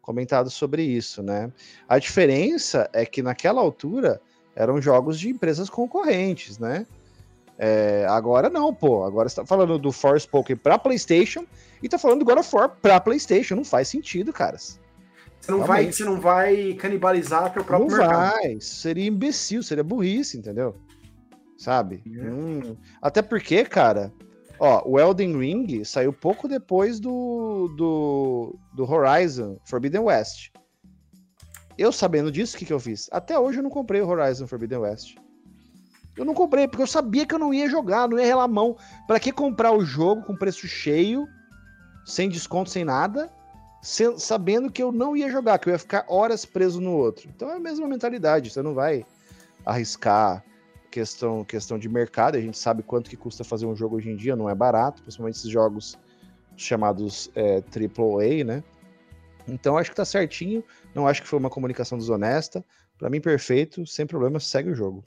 Speaker 2: comentado sobre isso, né? A diferença é que naquela altura eram jogos de empresas concorrentes, né? É, agora não, pô. Agora você tá falando do Forspoken pra PlayStation e tá falando do God of War pra PlayStation. Não faz sentido, caras.
Speaker 3: Você não, vai, você não vai canibalizar teu próprio
Speaker 2: não
Speaker 3: mercado.
Speaker 2: vai. Isso seria imbecil, seria burrice, entendeu? Sabe? Hum, Até porque, cara, ó, o Elden Ring saiu pouco depois do, do, do Horizon Forbidden West. Eu sabendo disso, o que, que eu fiz? Até hoje eu não comprei o Horizon Forbidden West. Eu não comprei, porque eu sabia que eu não ia jogar, não ia relar mão. Pra que comprar o jogo com preço cheio, sem desconto, sem nada, se- sabendo que eu não ia jogar, que eu ia ficar horas preso no outro. Então é a mesma mentalidade, você não vai arriscar questão, questão de mercado, a gente sabe quanto que custa fazer um jogo hoje em dia, não é barato, principalmente esses jogos chamados é, AAA, né? Então acho que tá certinho, não acho que foi uma comunicação desonesta. Pra mim, perfeito, sem problema, segue o jogo.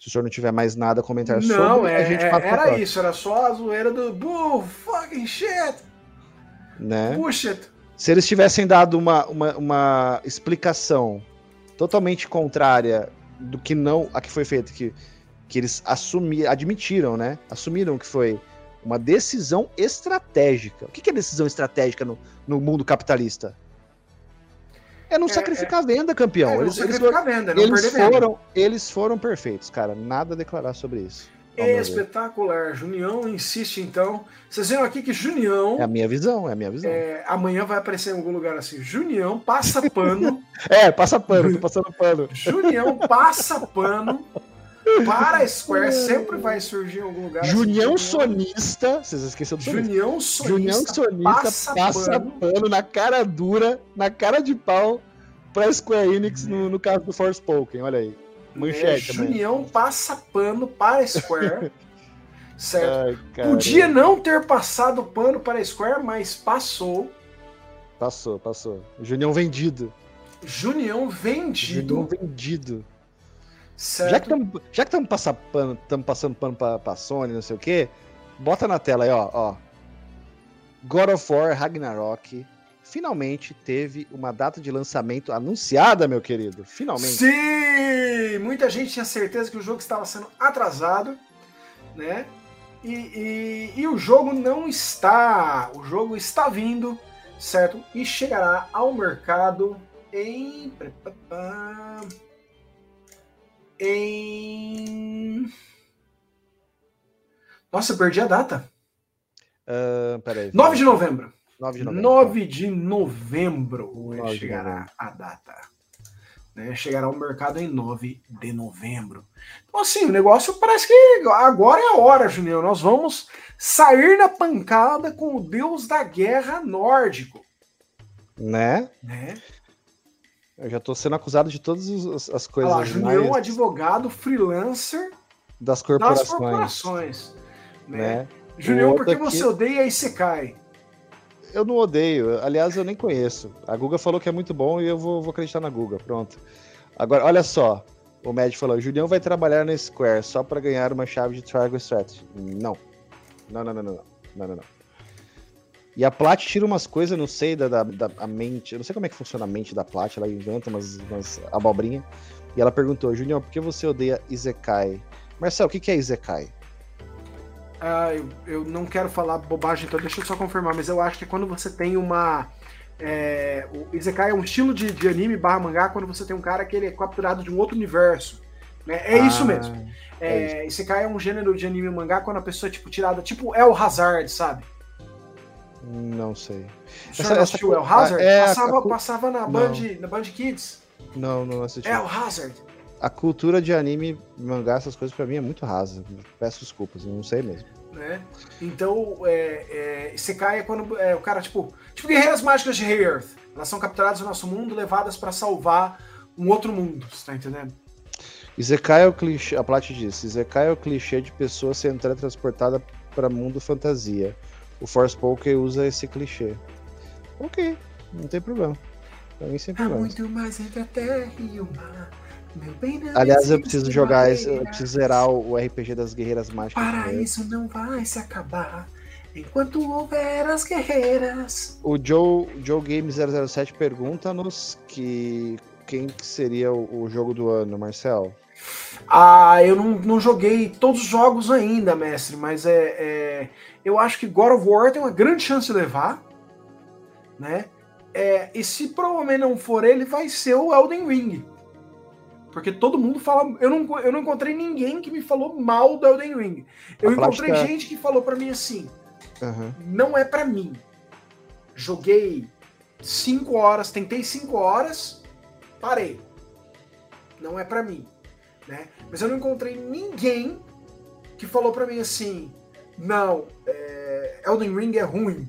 Speaker 2: Se o senhor não tiver mais nada a comentar
Speaker 3: Não,
Speaker 2: sobre,
Speaker 3: é,
Speaker 2: a gente
Speaker 3: é-
Speaker 2: passa
Speaker 3: era isso, era só a zoeira do bull, fucking shit,
Speaker 2: Né?
Speaker 3: bullshit.
Speaker 2: Se eles tivessem dado uma, uma, uma explicação totalmente contrária do que não a que foi feito, que, que eles assumiram, admitiram, né? Assumiram que foi uma decisão estratégica. O que é decisão estratégica no, no mundo capitalista? É não
Speaker 3: É,
Speaker 2: sacrificar a venda, campeão.
Speaker 3: É, não
Speaker 2: eles,
Speaker 3: sacrificar
Speaker 2: foram,
Speaker 3: a venda, não
Speaker 2: eles
Speaker 3: perder venda.
Speaker 2: foram, eles foram perfeitos, cara. Nada a declarar sobre isso. ver.
Speaker 3: Espetacular. Junião insiste então. Vocês viram aqui que Junião
Speaker 2: É a minha visão, é a minha visão.
Speaker 3: é, amanhã vai aparecer em algum lugar assim. Junião passa pano.
Speaker 2: É, passa pano, tô passando pano.
Speaker 3: Junião passa pano para a Square. Sempre vai surgir em algum lugar. assim,
Speaker 2: Junião sonista, vocês esqueceram do.
Speaker 3: Junião sonista,
Speaker 2: Junião sonista
Speaker 3: passa
Speaker 2: passa,
Speaker 3: pano.
Speaker 2: pano. na cara dura, na cara de pau pra Square Enix no, no caso do Forspoken, olha aí.
Speaker 3: É,
Speaker 2: Manchete, mano.
Speaker 3: Junião passa pano para a Square. certo?
Speaker 2: Ai.
Speaker 3: Podia não ter passado pano para a Square, mas passou.
Speaker 2: Passou, passou. Junião vendido.
Speaker 3: Junião vendido.
Speaker 2: Junião vendido.
Speaker 3: Certo?
Speaker 2: Já que estamos já que tamo passando pano, passando pano pra, pra Sony, não sei o quê, bota na tela aí, ó, ó. God of War Ragnarok finalmente teve uma data de lançamento anunciada, meu querido. Finalmente.
Speaker 3: Sim! Muita gente tinha certeza que o jogo estava sendo atrasado, né? E, e, e o jogo não está. O jogo está vindo, certo? E chegará ao mercado em. Em. Nossa, perdi a data.
Speaker 2: Uh, peraí.
Speaker 3: 9 de novembro.
Speaker 2: 9 de novembro.
Speaker 3: 9 de novembro
Speaker 2: 9 de
Speaker 3: chegará
Speaker 2: novembro.
Speaker 3: a data. Né? Chegará ao mercado em 9 de novembro. Então, assim, o negócio parece que agora é a hora, Juninho. Nós vamos sair na pancada com o deus da guerra nórdico.
Speaker 2: Né?
Speaker 3: Né?
Speaker 2: Eu já tô sendo acusado de todas as, as coisas
Speaker 3: Olha lá, Junião,
Speaker 2: mais
Speaker 3: advogado, freelancer
Speaker 2: das
Speaker 3: das
Speaker 2: corporações.
Speaker 3: corporações. Né?
Speaker 2: Né?
Speaker 3: Junião,
Speaker 2: O
Speaker 3: por que
Speaker 2: aqui-
Speaker 3: você odeia Isekai?
Speaker 2: Eu não odeio. Aliás, eu nem conheço. A Guga falou que é muito bom e eu vou, vou acreditar na Guga. Pronto. Agora, olha só. O Mad falou: Julião vai trabalhar na Square só para ganhar uma chave de Triangle Strategy. Não. Não, não, não, não. Não, não, não. E a Plat tira umas coisas, não sei, da, da, da a mente. Eu não sei como é que funciona a mente da Plat. Ela inventa umas, umas abobrinha. E ela perguntou: Julião, por que você odeia Izekai? Marcel, o que, que é Izekai?
Speaker 3: Ah, eu, eu não quero falar bobagem, então deixa eu só confirmar, mas eu acho que é quando você tem uma. É, o Isekai é um estilo de, de anime barra mangá quando você tem um cara que ele é capturado de um outro universo. Né? É isso
Speaker 2: Ah,
Speaker 3: mesmo.
Speaker 2: é
Speaker 3: É, Isekai é um gênero de anime mangá quando a pessoa é tipo tirada, tipo El Hazard, sabe?
Speaker 2: Não sei.
Speaker 3: O senhor não assistiu El Hazard?
Speaker 2: é,
Speaker 3: passava,
Speaker 2: a
Speaker 3: passava na
Speaker 2: Não.
Speaker 3: Band, na Band Kids.
Speaker 2: Não, não assisti.
Speaker 3: El Hazard.
Speaker 2: A cultura de anime, mangá, essas coisas pra mim é muito rasa. Peço desculpas, eu não sei mesmo.
Speaker 3: né? Então, é, é, Isekai é quando é, o cara, tipo, tipo Guerreiras Mágicas de Rei Earth. Elas são capturadas no nosso mundo, levadas pra salvar um outro mundo, você tá entendendo?
Speaker 2: Izekai é o clichê, a Plat disse, Izekai é o clichê de pessoa sendo teletransportada para mundo fantasia. O Forspoken usa esse clichê. Ok, não tem problema. Pra mim sem
Speaker 3: Há
Speaker 2: problema.
Speaker 3: muito mais entre a terra e o mar. Meu bem não
Speaker 2: Aliás, eu preciso jogar, esse, eu preciso zerar o, RPG das Guerreiras Mágicas.
Speaker 3: Para isso não vai se acabar enquanto houver as guerreiras.
Speaker 2: O Joe, Joe Game 007 pergunta-nos que quem que seria o, o jogo do ano, Marcel?
Speaker 3: Ah, eu não, não joguei todos os jogos ainda, mestre, mas é, é- eu acho que God of War tem uma grande chance de levar, né? É, e se provavelmente não for ele, vai ser o Elden Ring. Porque todo mundo fala. Eu não, eu não encontrei ninguém que me falou mal do Elden Ring. Eu
Speaker 2: A
Speaker 3: encontrei
Speaker 2: plástica-
Speaker 3: gente que falou pra mim assim:
Speaker 2: Aham.
Speaker 3: não é pra mim. Joguei 5 horas, tentei 5 horas, parei. Não é pra mim, né? Mas eu não encontrei ninguém que falou pra mim assim: não, é, Elden Ring é ruim.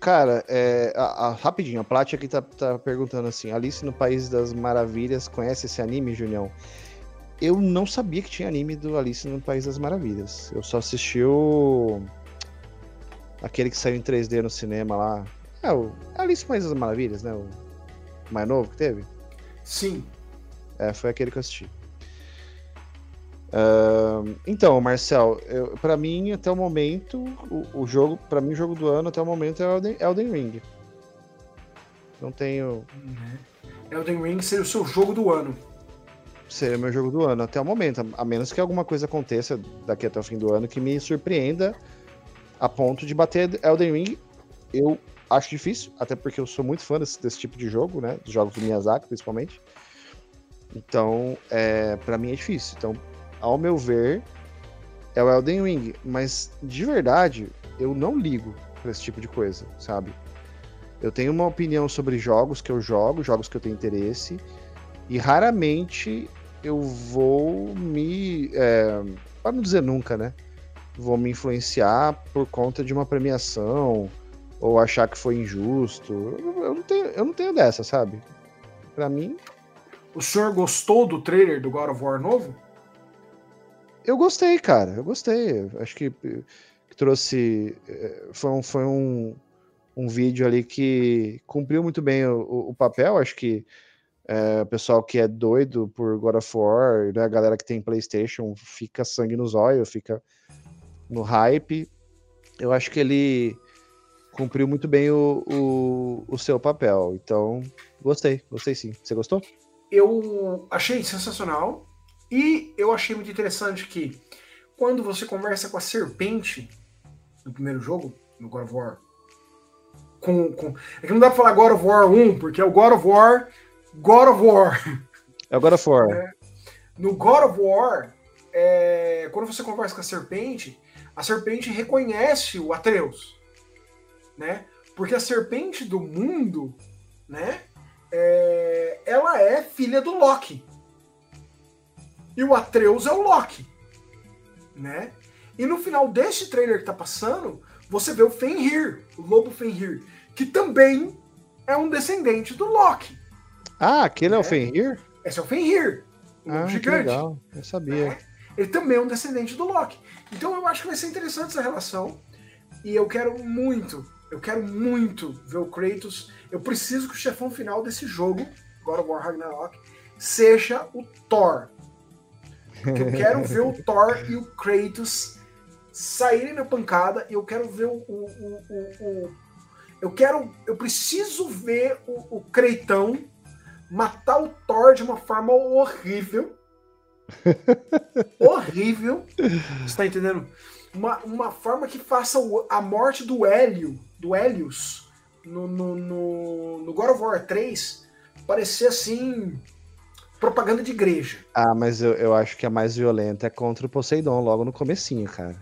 Speaker 2: Cara, é, a- a- rapidinho, a Plat aqui tá, tá perguntando assim: Alice no País das Maravilhas conhece esse anime, Junião? Eu não sabia que tinha anime do Alice no País das Maravilhas. Eu só assisti o. Aquele que saiu em 3D no cinema lá. É, o Alice no País das Maravilhas, né? O mais novo que teve?
Speaker 3: Sim.
Speaker 2: É, foi aquele que eu assisti. Então, Marcel, pra mim, até o momento, o, o jogo, para mim, o jogo do ano até o momento é Elden, Elden Ring. Não tenho.
Speaker 3: Elden Ring seria o seu jogo do ano.
Speaker 2: Seria meu jogo do ano até o momento, a a menos que alguma coisa aconteça daqui até o fim do ano que me surpreenda a ponto de bater Elden Ring. Eu acho difícil, até porque eu sou muito fã desse, desse tipo de jogo, né? Dos jogos do Miyazaki, principalmente. Então, é, para mim é difícil. Então, ao meu ver, é o Elden Ring. Mas, de verdade, eu não ligo pra esse tipo de coisa, sabe? Eu tenho uma opinião sobre jogos que eu jogo, jogos que eu tenho interesse, e raramente eu vou me. É, para não dizer nunca, né? Vou me influenciar por conta de uma premiação ou achar que foi injusto. Eu, eu não, tenho, eu não tenho dessa, sabe? Pra mim,
Speaker 3: O senhor gostou do trailer do God of War novo?
Speaker 2: Eu gostei, cara. Eu gostei. Acho que, que trouxe. eh, Foi, um, foi um, um vídeo ali que cumpriu muito bem o, o- papel. Acho que eh, o pessoal que é doido por God of War, né, a galera que tem PlayStation, fica sangue nos olhos, fica no hype. Eu acho que ele cumpriu muito bem o, o, o seu papel. Então, gostei, gostei sim. Você gostou?
Speaker 3: Eu achei sensacional e eu achei muito interessante que quando você conversa com a serpente no primeiro jogo, no God of War, com, com... é que não dá pra falar God of War 1, porque é o God of War, God of War.
Speaker 2: É o God of War.
Speaker 3: É. No God of War, é, quando você conversa com a serpente, a serpente reconhece o Atreus, né? Porque a serpente do mundo, né? É, ela é filha do Loki. E o Atreus é o Loki, né? E no final deste trailer que tá passando, você vê o Fenrir, o lobo Fenrir, que também é um descendente do Loki.
Speaker 2: Ah, aquele é, é o Fenrir?
Speaker 3: Esse é o Fenrir, o
Speaker 2: ah,
Speaker 3: gigante.
Speaker 2: legal, eu sabia.
Speaker 3: É. Ele também é um descendente do Loki. Então eu acho que vai ser interessante essa relação. E eu quero muito, eu quero muito ver o Kratos. Eu preciso que o chefão final desse jogo, God of War Ragnarok, seja o Thor. Porque eu quero ver o Thor e o Kratos saírem na pancada. E eu quero ver o, o, o, o eu quero, eu preciso ver o, o Creitão matar o Thor de uma forma horrível. horrível. Você tá entendendo? Uma, uma forma que faça a morte do Hélio, do Helios, no, no, no, no God of War 3 parecer assim. Propaganda de igreja.
Speaker 2: Ah, mas eu, eu acho que a mais violenta é contra o Poseidon, logo no comecinho, cara.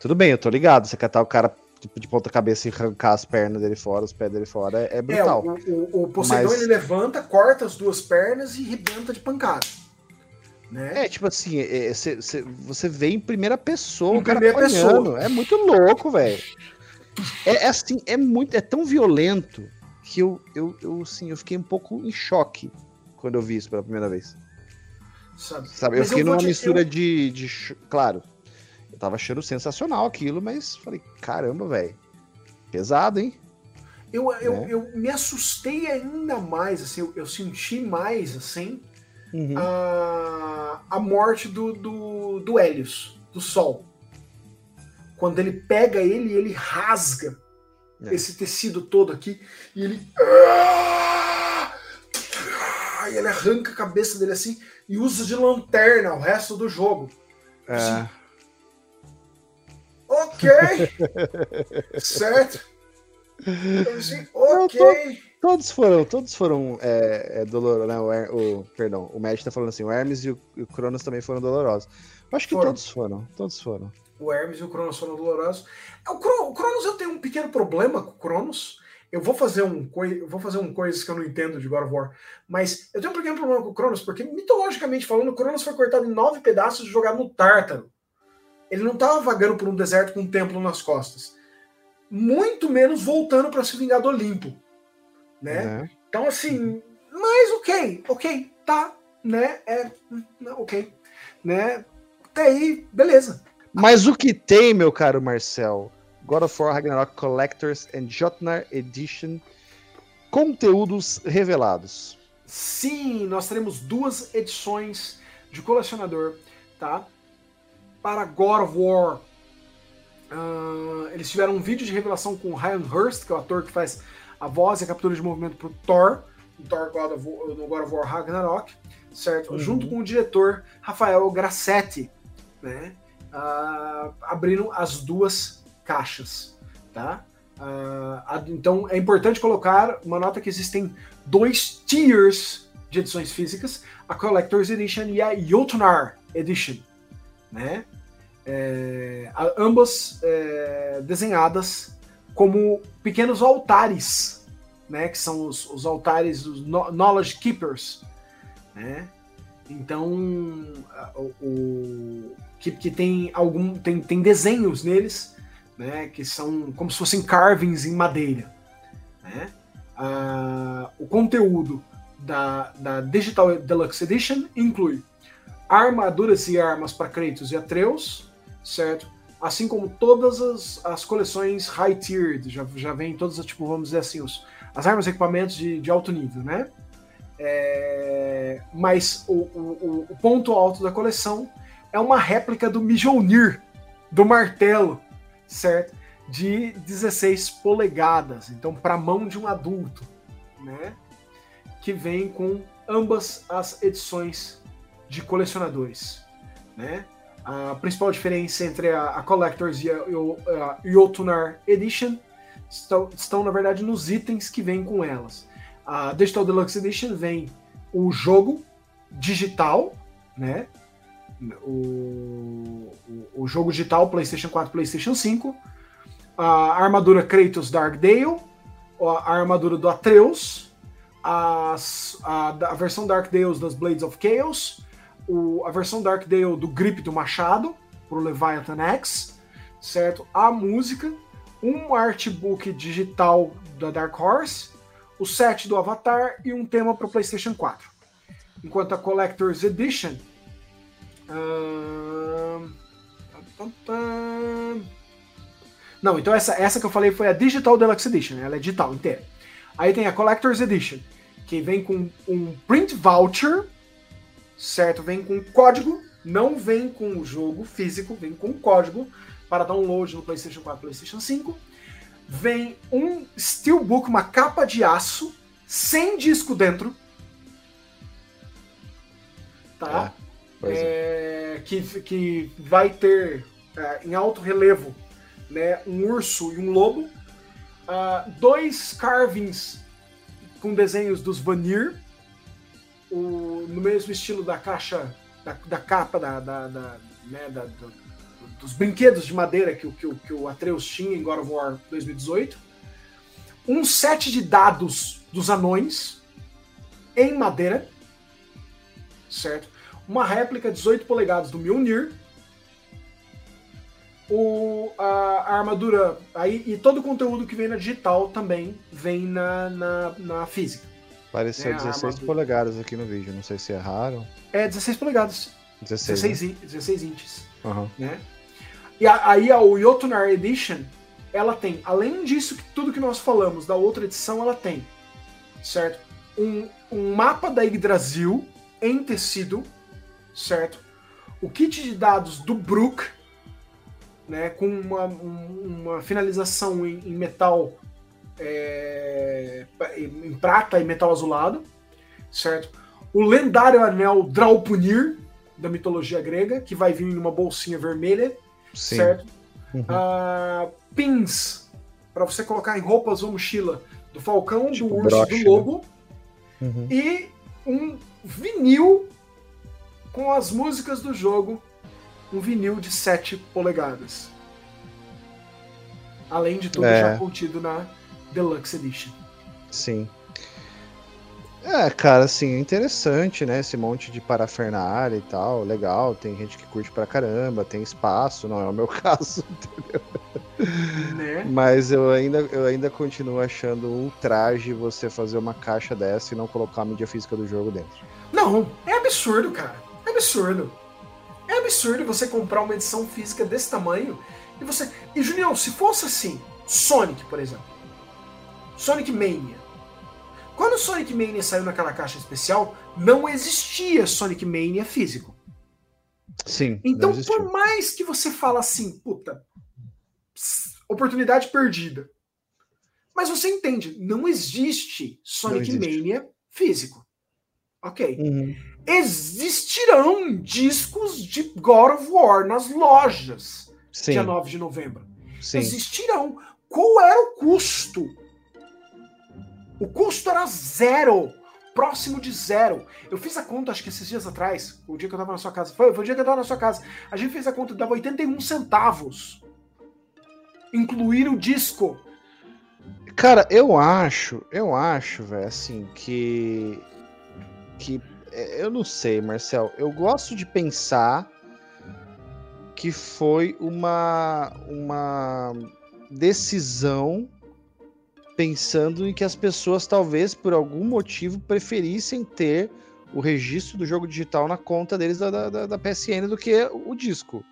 Speaker 2: Tudo bem, eu tô ligado. Você catar o cara tipo, de ponta cabeça e arrancar as pernas dele fora, os pés dele fora, é, é brutal.
Speaker 3: É, o, o, o Poseidon
Speaker 2: Mas-
Speaker 3: ele levanta, corta as duas pernas e rebenta de pancada. Né?
Speaker 2: É, tipo assim, é, é, cê- cê- você vê em primeira pessoa
Speaker 3: Em
Speaker 2: o cara
Speaker 3: primeira pessoa.
Speaker 2: É muito louco, velho. É, é assim, é muito, é tão violento que eu, eu, eu, assim, eu fiquei um pouco em choque quando eu vi isso pela primeira vez.
Speaker 3: Sabe?
Speaker 2: Sabe, eu fiquei
Speaker 3: vou
Speaker 2: numa mistura
Speaker 3: eu-
Speaker 2: de, de. Claro, eu tava achando sensacional aquilo, mas falei, caramba, velho. Pesado, hein?
Speaker 3: Eu, eu,
Speaker 2: Né?
Speaker 3: eu me assustei ainda mais, assim, eu, eu senti mais, assim,
Speaker 2: Uhum.
Speaker 3: a, a morte do, do, do Hélios, do Sol. Quando ele pega ele ele rasga
Speaker 2: É.
Speaker 3: esse tecido todo aqui, e ele. E ele arranca a cabeça dele assim e usa de lanterna o resto do jogo.
Speaker 2: É.
Speaker 3: Ok! certo? Eu assim, ok!
Speaker 2: Todos foram, todos foram é, é, dolorosos, né? O, o- perdão, o Matt tá falando assim, o Hermes e o, o Cronos também foram dolorosos. Eu acho que
Speaker 3: Foram.
Speaker 2: todos foram, todos foram.
Speaker 3: O Hermes e o Cronos foram dolorosos. O, Cro- o Cronos eu tenho um pequeno problema com o Cronos. Eu vou fazer um coi- eu vou fazer um coisas que eu não entendo de God of War, mas eu tenho um pequeno problema com o Cronos porque mitologicamente falando, o Cronos foi cortado em nove pedaços e jogado no Tártaro. Ele não estava vagando por um deserto com um templo nas costas. Muito menos voltando para se vingar do Olimpo, né?
Speaker 2: né?
Speaker 3: Então assim, mas ok, ok, tá, né? É, ok, né? Até aí, beleza.
Speaker 2: Mas o que tem, meu caro Marcel? God of War Ragnarok Collectors and Jotnar Edition conteúdos revelados.
Speaker 3: Sim, nós teremos duas edições de colecionador, tá? Para God of War. Ah, eles tiveram um vídeo de revelação com o Ryan Hurst, que é o ator que faz a voz e a captura de movimento pro Thor, Thor God of War, no God of War Ragnarok, certo?
Speaker 2: Uhum.
Speaker 3: Junto com o diretor Rafael Grassetti, né? Ah, abrindo as duas caixas, tá? A- então é importante colocar uma nota que existem dois tiers de edições físicas, a Collector's Edition e a Jotnar Edition, né? É, ambas é, desenhadas como pequenos altares, né? Que são os, os altares dos no- Knowledge Keepers, né? Então, o, o- que, que tem algum tem, tem desenhos neles, né? Que são como se fossem carvings em madeira, né? Ah, o conteúdo da, da Digital Deluxe Edition inclui armaduras e armas para Kratos e Atreus, certo? Assim como todas as, as coleções high tiered, já, já vem todas, tipo, vamos dizer assim, os, as armas e equipamentos de, de alto nível, né? É, mas o, o, o ponto alto da coleção é uma réplica do Mjolnir, do martelo, certo? de 16 polegadas, então para mão de um adulto, né? Que vem com ambas as edições de colecionadores, né? A principal diferença entre a, a Collectors e a, a Yotunar Edition estão, estão, na verdade, nos itens que vêm com elas. A Digital Deluxe Edition vem o jogo digital, né? O, o, o jogo digital PlayStation 4, PlayStation 5, a armadura Kratos Darkdale, a armadura do Atreus, as, a, a versão Dark Deus das Blades of Chaos, o, a versão Dark Dale do grip do machado, pro Leviathan X, certo? A música, um artbook digital da Dark Horse, o set do Avatar e um tema para o PlayStation 4. Enquanto a Collector's Edition. Não, então essa, essa que eu falei foi a Digital Deluxe Edition, ela é digital inteira. Aí tem a Collector's Edition, que vem com um print voucher, certo? Vem com código, não vem com o jogo físico, vem com código para download no PlayStation 4 PlayStation 5. Vem um Steelbook, uma capa de aço, sem disco dentro. Tá? É, é. Que, que vai ter é, em alto relevo né, um urso e um lobo. Uh, dois carvings com desenhos dos Vanir, o, no mesmo estilo da caixa, da, da capa, da, da, da né, da, do, dos brinquedos de madeira que, que, que o Atreus tinha em God of War 2018. Um set de dados dos anões em madeira, certo? Uma réplica 18 polegadas do Mjolnir, o, a, a, armadura aí e todo o conteúdo que vem na digital também vem na, na, na física.
Speaker 2: Pareceu né, 16 polegadas aqui no vídeo, não sei se erraram.
Speaker 3: É 16 polegadas.
Speaker 2: 16,
Speaker 3: 16, né? 16 inches.
Speaker 2: Uhum.
Speaker 3: Né? E a, aí a Yotunar Edition, ela tem, além disso, que tudo que nós falamos da outra edição, ela tem, certo? Um, um mapa da Yggdrasil em tecido, certo? O kit de dados do Brook, né, com uma, uma finalização em, em metal é, em prata e metal azulado, certo? O lendário anel Draupnir da mitologia grega, que vai vir numa bolsinha vermelha, Sim. certo? Uhum. Uh, pins para você colocar em roupas ou mochila do falcão, tipo do urso, broche, do né? lobo né? uhum. e um vinil com as músicas do jogo um vinil de 7 polegadas. Além de tudo é. já contido na Deluxe Edition.
Speaker 2: Sim. É, cara, assim, é interessante, né? Esse monte de parafernália e tal, legal. Tem gente que curte pra caramba, tem espaço, não é o meu caso, entendeu? Né? Mas eu ainda, eu ainda continuo achando um traje você fazer uma caixa dessa e não colocar a mídia física do jogo dentro.
Speaker 3: Não, é absurdo, cara. Absurdo. É absurdo você comprar uma edição física desse tamanho e você. E Julião, se fosse assim, Sonic, por exemplo. Sonic Mania. Quando Sonic Mania saiu naquela caixa especial, não existia Sonic Mania físico.
Speaker 2: Sim.
Speaker 3: Então, por mais que você fala assim, puta, oportunidade perdida. Mas você entende, não existe Sonic não existe. Mania físico. Ok. Uhum existirão discos de God of War nas lojas Sim. dia 9 de novembro. Sim. Existirão. Qual era o custo? O custo era zero. Próximo de zero. Eu fiz a conta, acho que esses dias atrás, o dia que eu tava na sua casa. Foi, foi o dia que eu tava na sua casa. A gente fez a conta, dava 81 centavos. Incluir o disco.
Speaker 2: Cara, eu acho, eu acho, velho, assim, que. Que eu não sei, Marcel. Eu gosto de pensar que foi uma, uma decisão pensando em que as pessoas talvez por algum motivo preferissem ter o registro do jogo digital na conta deles da, da, da PSN do que o disco.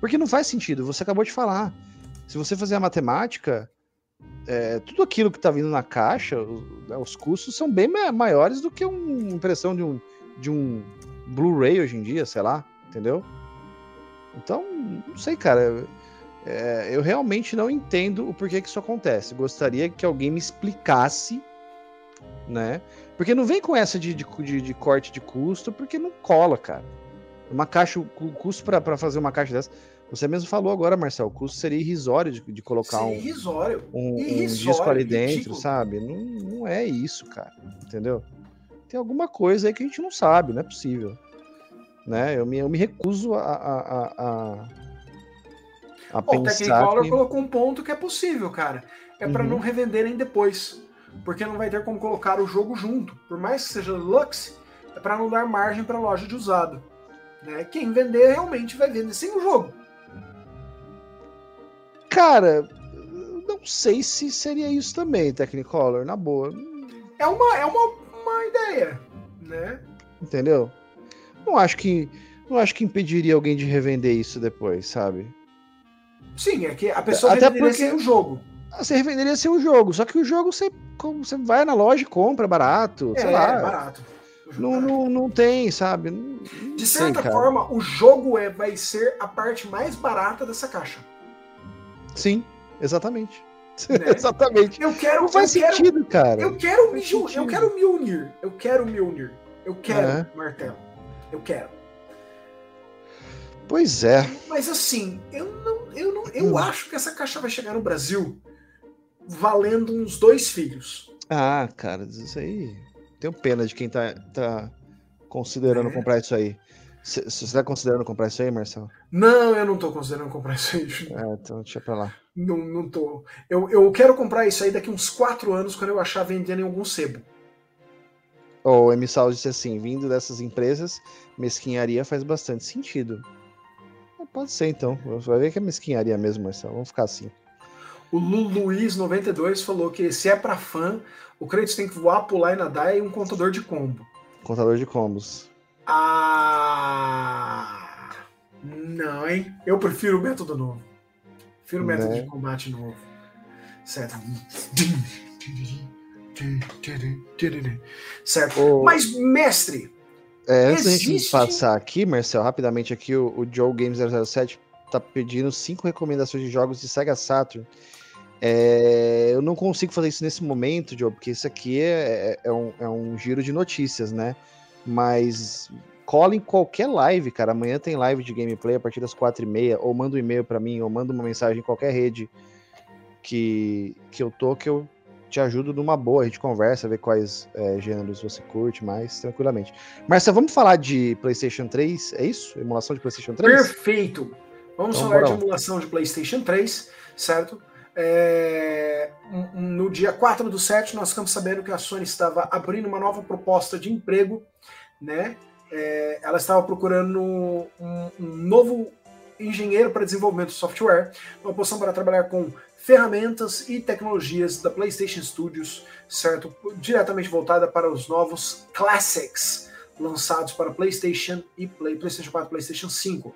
Speaker 2: Porque não faz sentido, você acabou de falar. Se você fazer a matemática, é, tudo aquilo que está vindo na caixa, os, né, os, custos são bem maiores do que uma impressão de um, de um Blu-ray hoje em dia, sei lá, entendeu? Então, não sei, cara. É, eu realmente não entendo o porquê que isso acontece. Gostaria que alguém me explicasse, né? Porque não vem com essa de, de, de, de corte de custo, porque não cola, cara. Uma caixa, o custo para fazer uma caixa dessa. Você mesmo falou agora, Marcel, o custo seria irrisório de, de colocar um,
Speaker 3: irrisório.
Speaker 2: um, um
Speaker 3: Irrisório,
Speaker 2: disco ali
Speaker 3: ridículo.
Speaker 2: dentro, sabe? Não, não é isso, cara. Entendeu? Tem alguma coisa aí que a gente não sabe, não é possível. Né? Eu, me, eu me recuso a, a, a, a,
Speaker 3: Ó, o
Speaker 2: pensar
Speaker 3: Technicolor
Speaker 2: que...
Speaker 3: colocou um ponto que é possível, cara. É pra
Speaker 2: Uhum.
Speaker 3: não revenderem depois. Porque não vai ter como colocar o jogo junto. Por mais que seja Lux, é pra não dar margem pra loja de usado. Né? Quem vender realmente vai vender sem o jogo.
Speaker 2: Cara, não sei se seria isso também, Technicolor, na boa.
Speaker 3: É uma, é uma, uma ideia, né?
Speaker 2: Entendeu? Não acho que. Não acho que impediria alguém de revender isso depois, sabe?
Speaker 3: Sim, é que a pessoa
Speaker 2: Até
Speaker 3: venderia
Speaker 2: porque-
Speaker 3: sem o jogo.
Speaker 2: Você revenderia seu jogo, só que o jogo você, você vai na loja e compra barato, sei
Speaker 3: é,
Speaker 2: lá.
Speaker 3: é barato.
Speaker 2: Não, não, não tem, sabe? Não-
Speaker 3: De
Speaker 2: sei,
Speaker 3: certa
Speaker 2: cara.
Speaker 3: forma, o jogo é, vai ser a parte mais barata dessa caixa.
Speaker 2: Sim, exatamente.
Speaker 3: Né?
Speaker 2: exatamente.
Speaker 3: Eu quero.
Speaker 2: Não faz
Speaker 3: eu quero-
Speaker 2: sentido, cara.
Speaker 3: Eu quero, me,
Speaker 2: Faz
Speaker 3: eu
Speaker 2: sentido.
Speaker 3: quero me unir. Eu quero me unir. Eu quero
Speaker 2: É.
Speaker 3: martelo. Eu quero.
Speaker 2: Pois é.
Speaker 3: Mas assim, eu não, eu não, eu
Speaker 2: Hum.
Speaker 3: acho que essa caixa vai chegar no Brasil valendo uns dois filhos.
Speaker 2: Ah, cara, isso aí. Tenho pena de quem tá, tá considerando
Speaker 3: É.
Speaker 2: comprar isso aí. Você tá considerando comprar isso aí, Marcelo?
Speaker 3: Não, eu não tô considerando comprar isso aí.
Speaker 2: É, então deixa pra lá.
Speaker 3: Não, não tô. Eu, eu quero comprar isso aí daqui uns quatro anos quando eu achar vendendo em algum sebo.
Speaker 2: O Emissal disse assim: vindo dessas empresas, mesquinharia faz bastante sentido. É, Pode ser então. Vai ver que é mesquinharia mesmo, Marcelo. Vamos ficar assim.
Speaker 3: O Lu Luiz92 falou que se é pra fã, o Kratos tem que voar, pular e nadar e um contador de combo.
Speaker 2: Contador de combos.
Speaker 3: Ah. Não, hein? Eu prefiro o método novo. Prefiro o método
Speaker 2: Né?
Speaker 3: de combate novo. Certo. Certo. Mas, mestre,
Speaker 2: É, antes da gente
Speaker 3: Existe-
Speaker 2: passar aqui, Marcel, rapidamente aqui, o, o Joe Games 007 tá pedindo cinco recomendações de jogos de Sega Saturn. É, eu não consigo fazer isso nesse momento, Joe, porque isso aqui é, é um, é um giro de notícias, né? Mas cola em qualquer live, cara. Amanhã tem live de gameplay a partir das quatro e meia, ou manda um e-mail pra mim, ou manda uma mensagem em qualquer rede que, que eu tô, que eu te ajudo numa boa. A gente conversa, vê quais é, gêneros você curte mais, tranquilamente. Marcelo, vamos falar de PlayStation 3? É isso? Emulação de PlayStation 3?
Speaker 3: perfeito. Vamos
Speaker 2: Então,
Speaker 3: falar de emulação de PlayStation 3, certo? É, no dia 4 do 7, nós ficamos sabendo que a Sony estava abrindo uma nova proposta de emprego, né? É, ela estava procurando um, um novo engenheiro para desenvolvimento de software, uma posição para trabalhar com ferramentas e tecnologias da PlayStation Studios, certo? Diretamente voltada para os novos Classics lançados para PlayStation e Play, PlayStation 4 e PlayStation 5.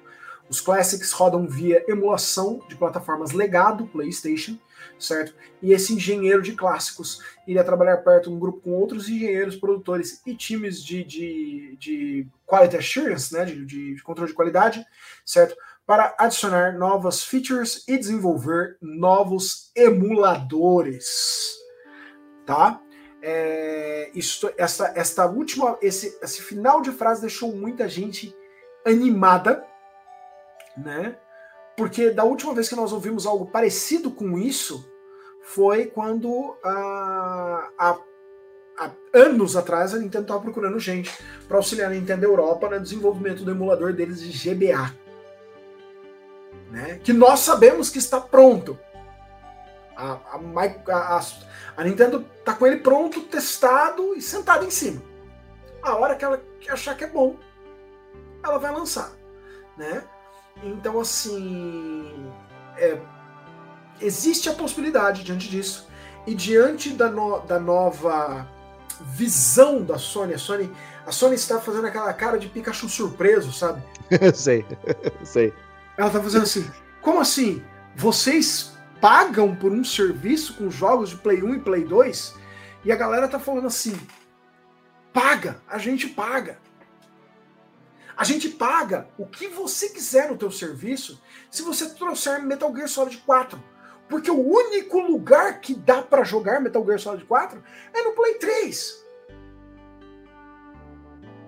Speaker 3: Os Classics rodam via emulação de plataformas legado PlayStation, certo? E esse engenheiro de clássicos iria trabalhar perto de um grupo com outros engenheiros, produtores e times de, de, de quality assurance, né? De, de- de controle de qualidade, certo? Para adicionar novas features e desenvolver novos emuladores, tá? É, isto, essa, esta última, esse, esse final de frase deixou muita gente animada, né? Porque da última vez que nós ouvimos algo parecido com isso foi quando ah, há, anos atrás a Nintendo estava procurando gente para auxiliar a Nintendo Europa no desenvolvimento do emulador deles de GBA, né? Que nós sabemos que está pronto. A, a, a- a- Nintendo tá com ele pronto, testado e sentado em cima. A hora que ela achar que é bom, ela vai lançar, né? Então, assim, é, existe a possibilidade diante disso e diante da, no- da nova visão da Sony, a Sony, a Sony está fazendo aquela cara de Pikachu surpreso, sabe?
Speaker 2: sei, sei.
Speaker 3: Ela tá fazendo assim, como assim? Vocês pagam por um serviço com jogos de Play 1 e Play 2? E a galera tá falando assim, paga, a gente paga. A gente paga o que você quiser no teu serviço se você trouxer Metal Gear Solid 4. Porque o único lugar que dá para jogar Metal Gear Solid 4 é no Play 3.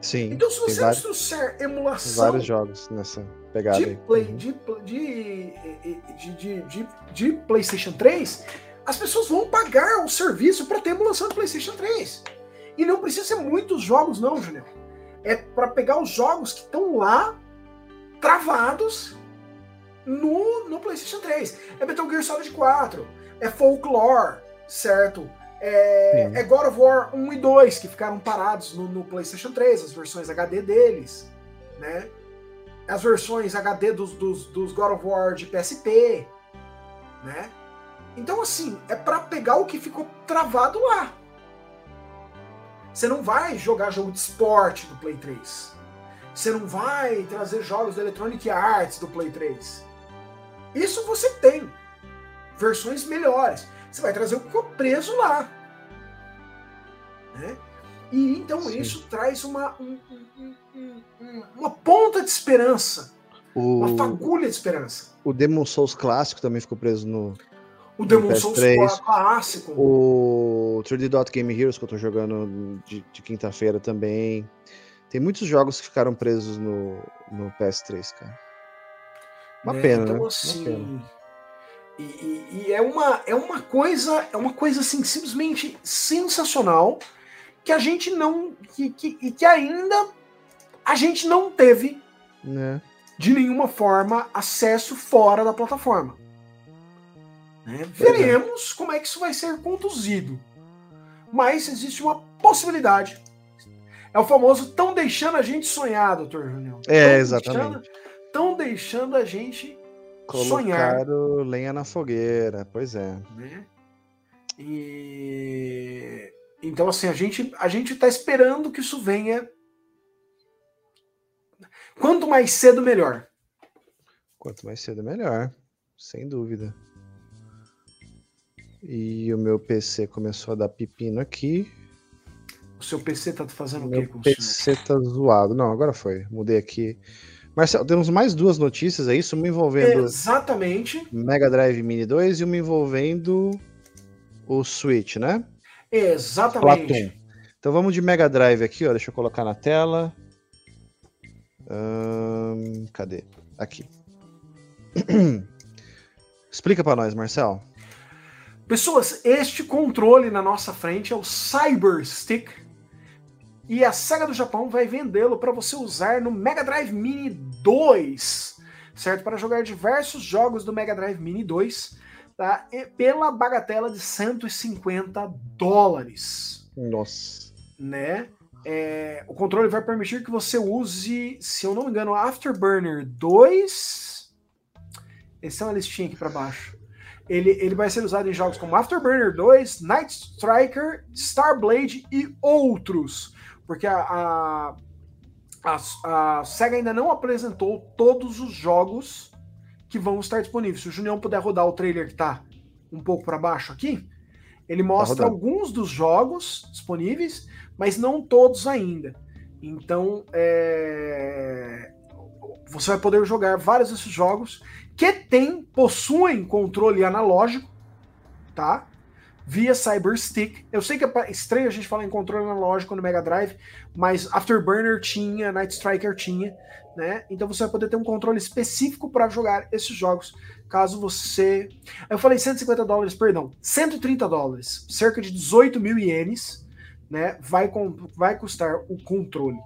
Speaker 2: Sim.
Speaker 3: Então se você
Speaker 2: vários,
Speaker 3: trouxer emulação
Speaker 2: vários jogos nessa pegada
Speaker 3: de, play, de, de, de, de, de- de PlayStation 3, as pessoas vão pagar o serviço para ter emulação de PlayStation 3. E não precisa ser muitos jogos, não, Julião. É para pegar os jogos que estão lá travados no, no PlayStation 3. É Metal Gear Solid 4, é Folklore, certo? É, é God of War 1 e 2 que ficaram parados no, no PlayStation 3, as versões HD deles, né? As versões HD dos, dos, dos God of War de PSP, né? Então, assim, é pra pegar o que ficou travado lá. Você não vai jogar jogo de esporte do Play 3. Você não vai trazer jogos da Electronic Arts do Play 3. Isso você tem. Versões melhores. Você vai trazer o que ficou preso lá. Né? E então
Speaker 2: Sim.
Speaker 3: isso traz uma, um- um- um- um- uma ponta de esperança. Uma
Speaker 2: O,
Speaker 3: fagulha de esperança.
Speaker 2: o Demon Souls clássico também ficou preso no,
Speaker 3: O Demon Souls
Speaker 2: PS3.
Speaker 3: clássico.
Speaker 2: O 3D Dot Game Heroes que eu tô jogando de, de quinta-feira também. Tem muitos jogos que ficaram presos no, no PS3, cara. Uma
Speaker 3: né?
Speaker 2: pena,
Speaker 3: então,
Speaker 2: né?
Speaker 3: assim,
Speaker 2: Uma pena.
Speaker 3: E, e- e é uma é uma coisa é uma coisa assim simplesmente sensacional que a gente não que, que, e que ainda a gente não teve
Speaker 2: Né?
Speaker 3: de nenhuma forma acesso fora da plataforma. Né?
Speaker 2: É.
Speaker 3: Veremos como é que isso vai ser conduzido. Mas existe uma possibilidade. É o famoso tão deixando a gente sonhar, doutor Junião.
Speaker 2: É,
Speaker 3: Tão
Speaker 2: exatamente.
Speaker 3: Estão deixando a gente sonhar.
Speaker 2: Colocaram lenha na fogueira, pois é.
Speaker 3: né? E então assim a gente a gente está esperando que isso venha. Quanto mais cedo melhor.
Speaker 2: Quanto mais cedo, melhor. Sem dúvida. E o meu PC começou a dar pepino aqui.
Speaker 3: O seu PC tá fazendo o quê com o senhor?
Speaker 2: PC tá zoado. Não, agora foi. Mudei aqui. Marcelo, temos mais duas notícias, é isso? Uma envolvendo
Speaker 3: Exatamente.
Speaker 2: Mega Drive Mini 2 e uma envolvendo o Switch, né?
Speaker 3: Exatamente.
Speaker 2: Então vamos de Mega Drive aqui, ó. Deixa eu colocar na tela. Ahn, cadê? Aqui. Explica pra nós, Marcel.
Speaker 3: Pessoas, este controle na nossa frente é o Cyber Stick. E a Sega do Japão vai vendê-lo para você usar no Mega Drive Mini 2, certo? Para jogar diversos jogos do Mega Drive Mini 2, tá? E pela bagatela de 150 dólares,
Speaker 2: Nossa.
Speaker 3: né? É, o controle vai permitir que você use, se eu não me engano, Afterburner 2. Esse é uma listinha aqui para baixo. Ele, ele vai ser usado em jogos como Afterburner 2, Night Striker, Starblade e outros. Porque a, a, a, a SEGA ainda não apresentou todos os jogos que vão estar disponíveis. Se o Junião puder rodar o trailer que tá um pouco para baixo aqui, ele mostra
Speaker 2: rodando.
Speaker 3: alguns dos jogos disponíveis, mas não todos ainda. Então, é, você vai poder jogar vários desses jogos que tem, possuem controle analógico, tá? Via Cyber Stick. Eu sei que é estranho a gente falar em controle analógico no Mega Drive, mas Afterburner tinha, Night Striker tinha, né? Então você vai poder ter um controle específico para jogar esses jogos, caso você. Eu falei 150 dólares, perdão, 130 dólares, cerca de 18 mil ienes, né? Vai, com, vai custar o controle.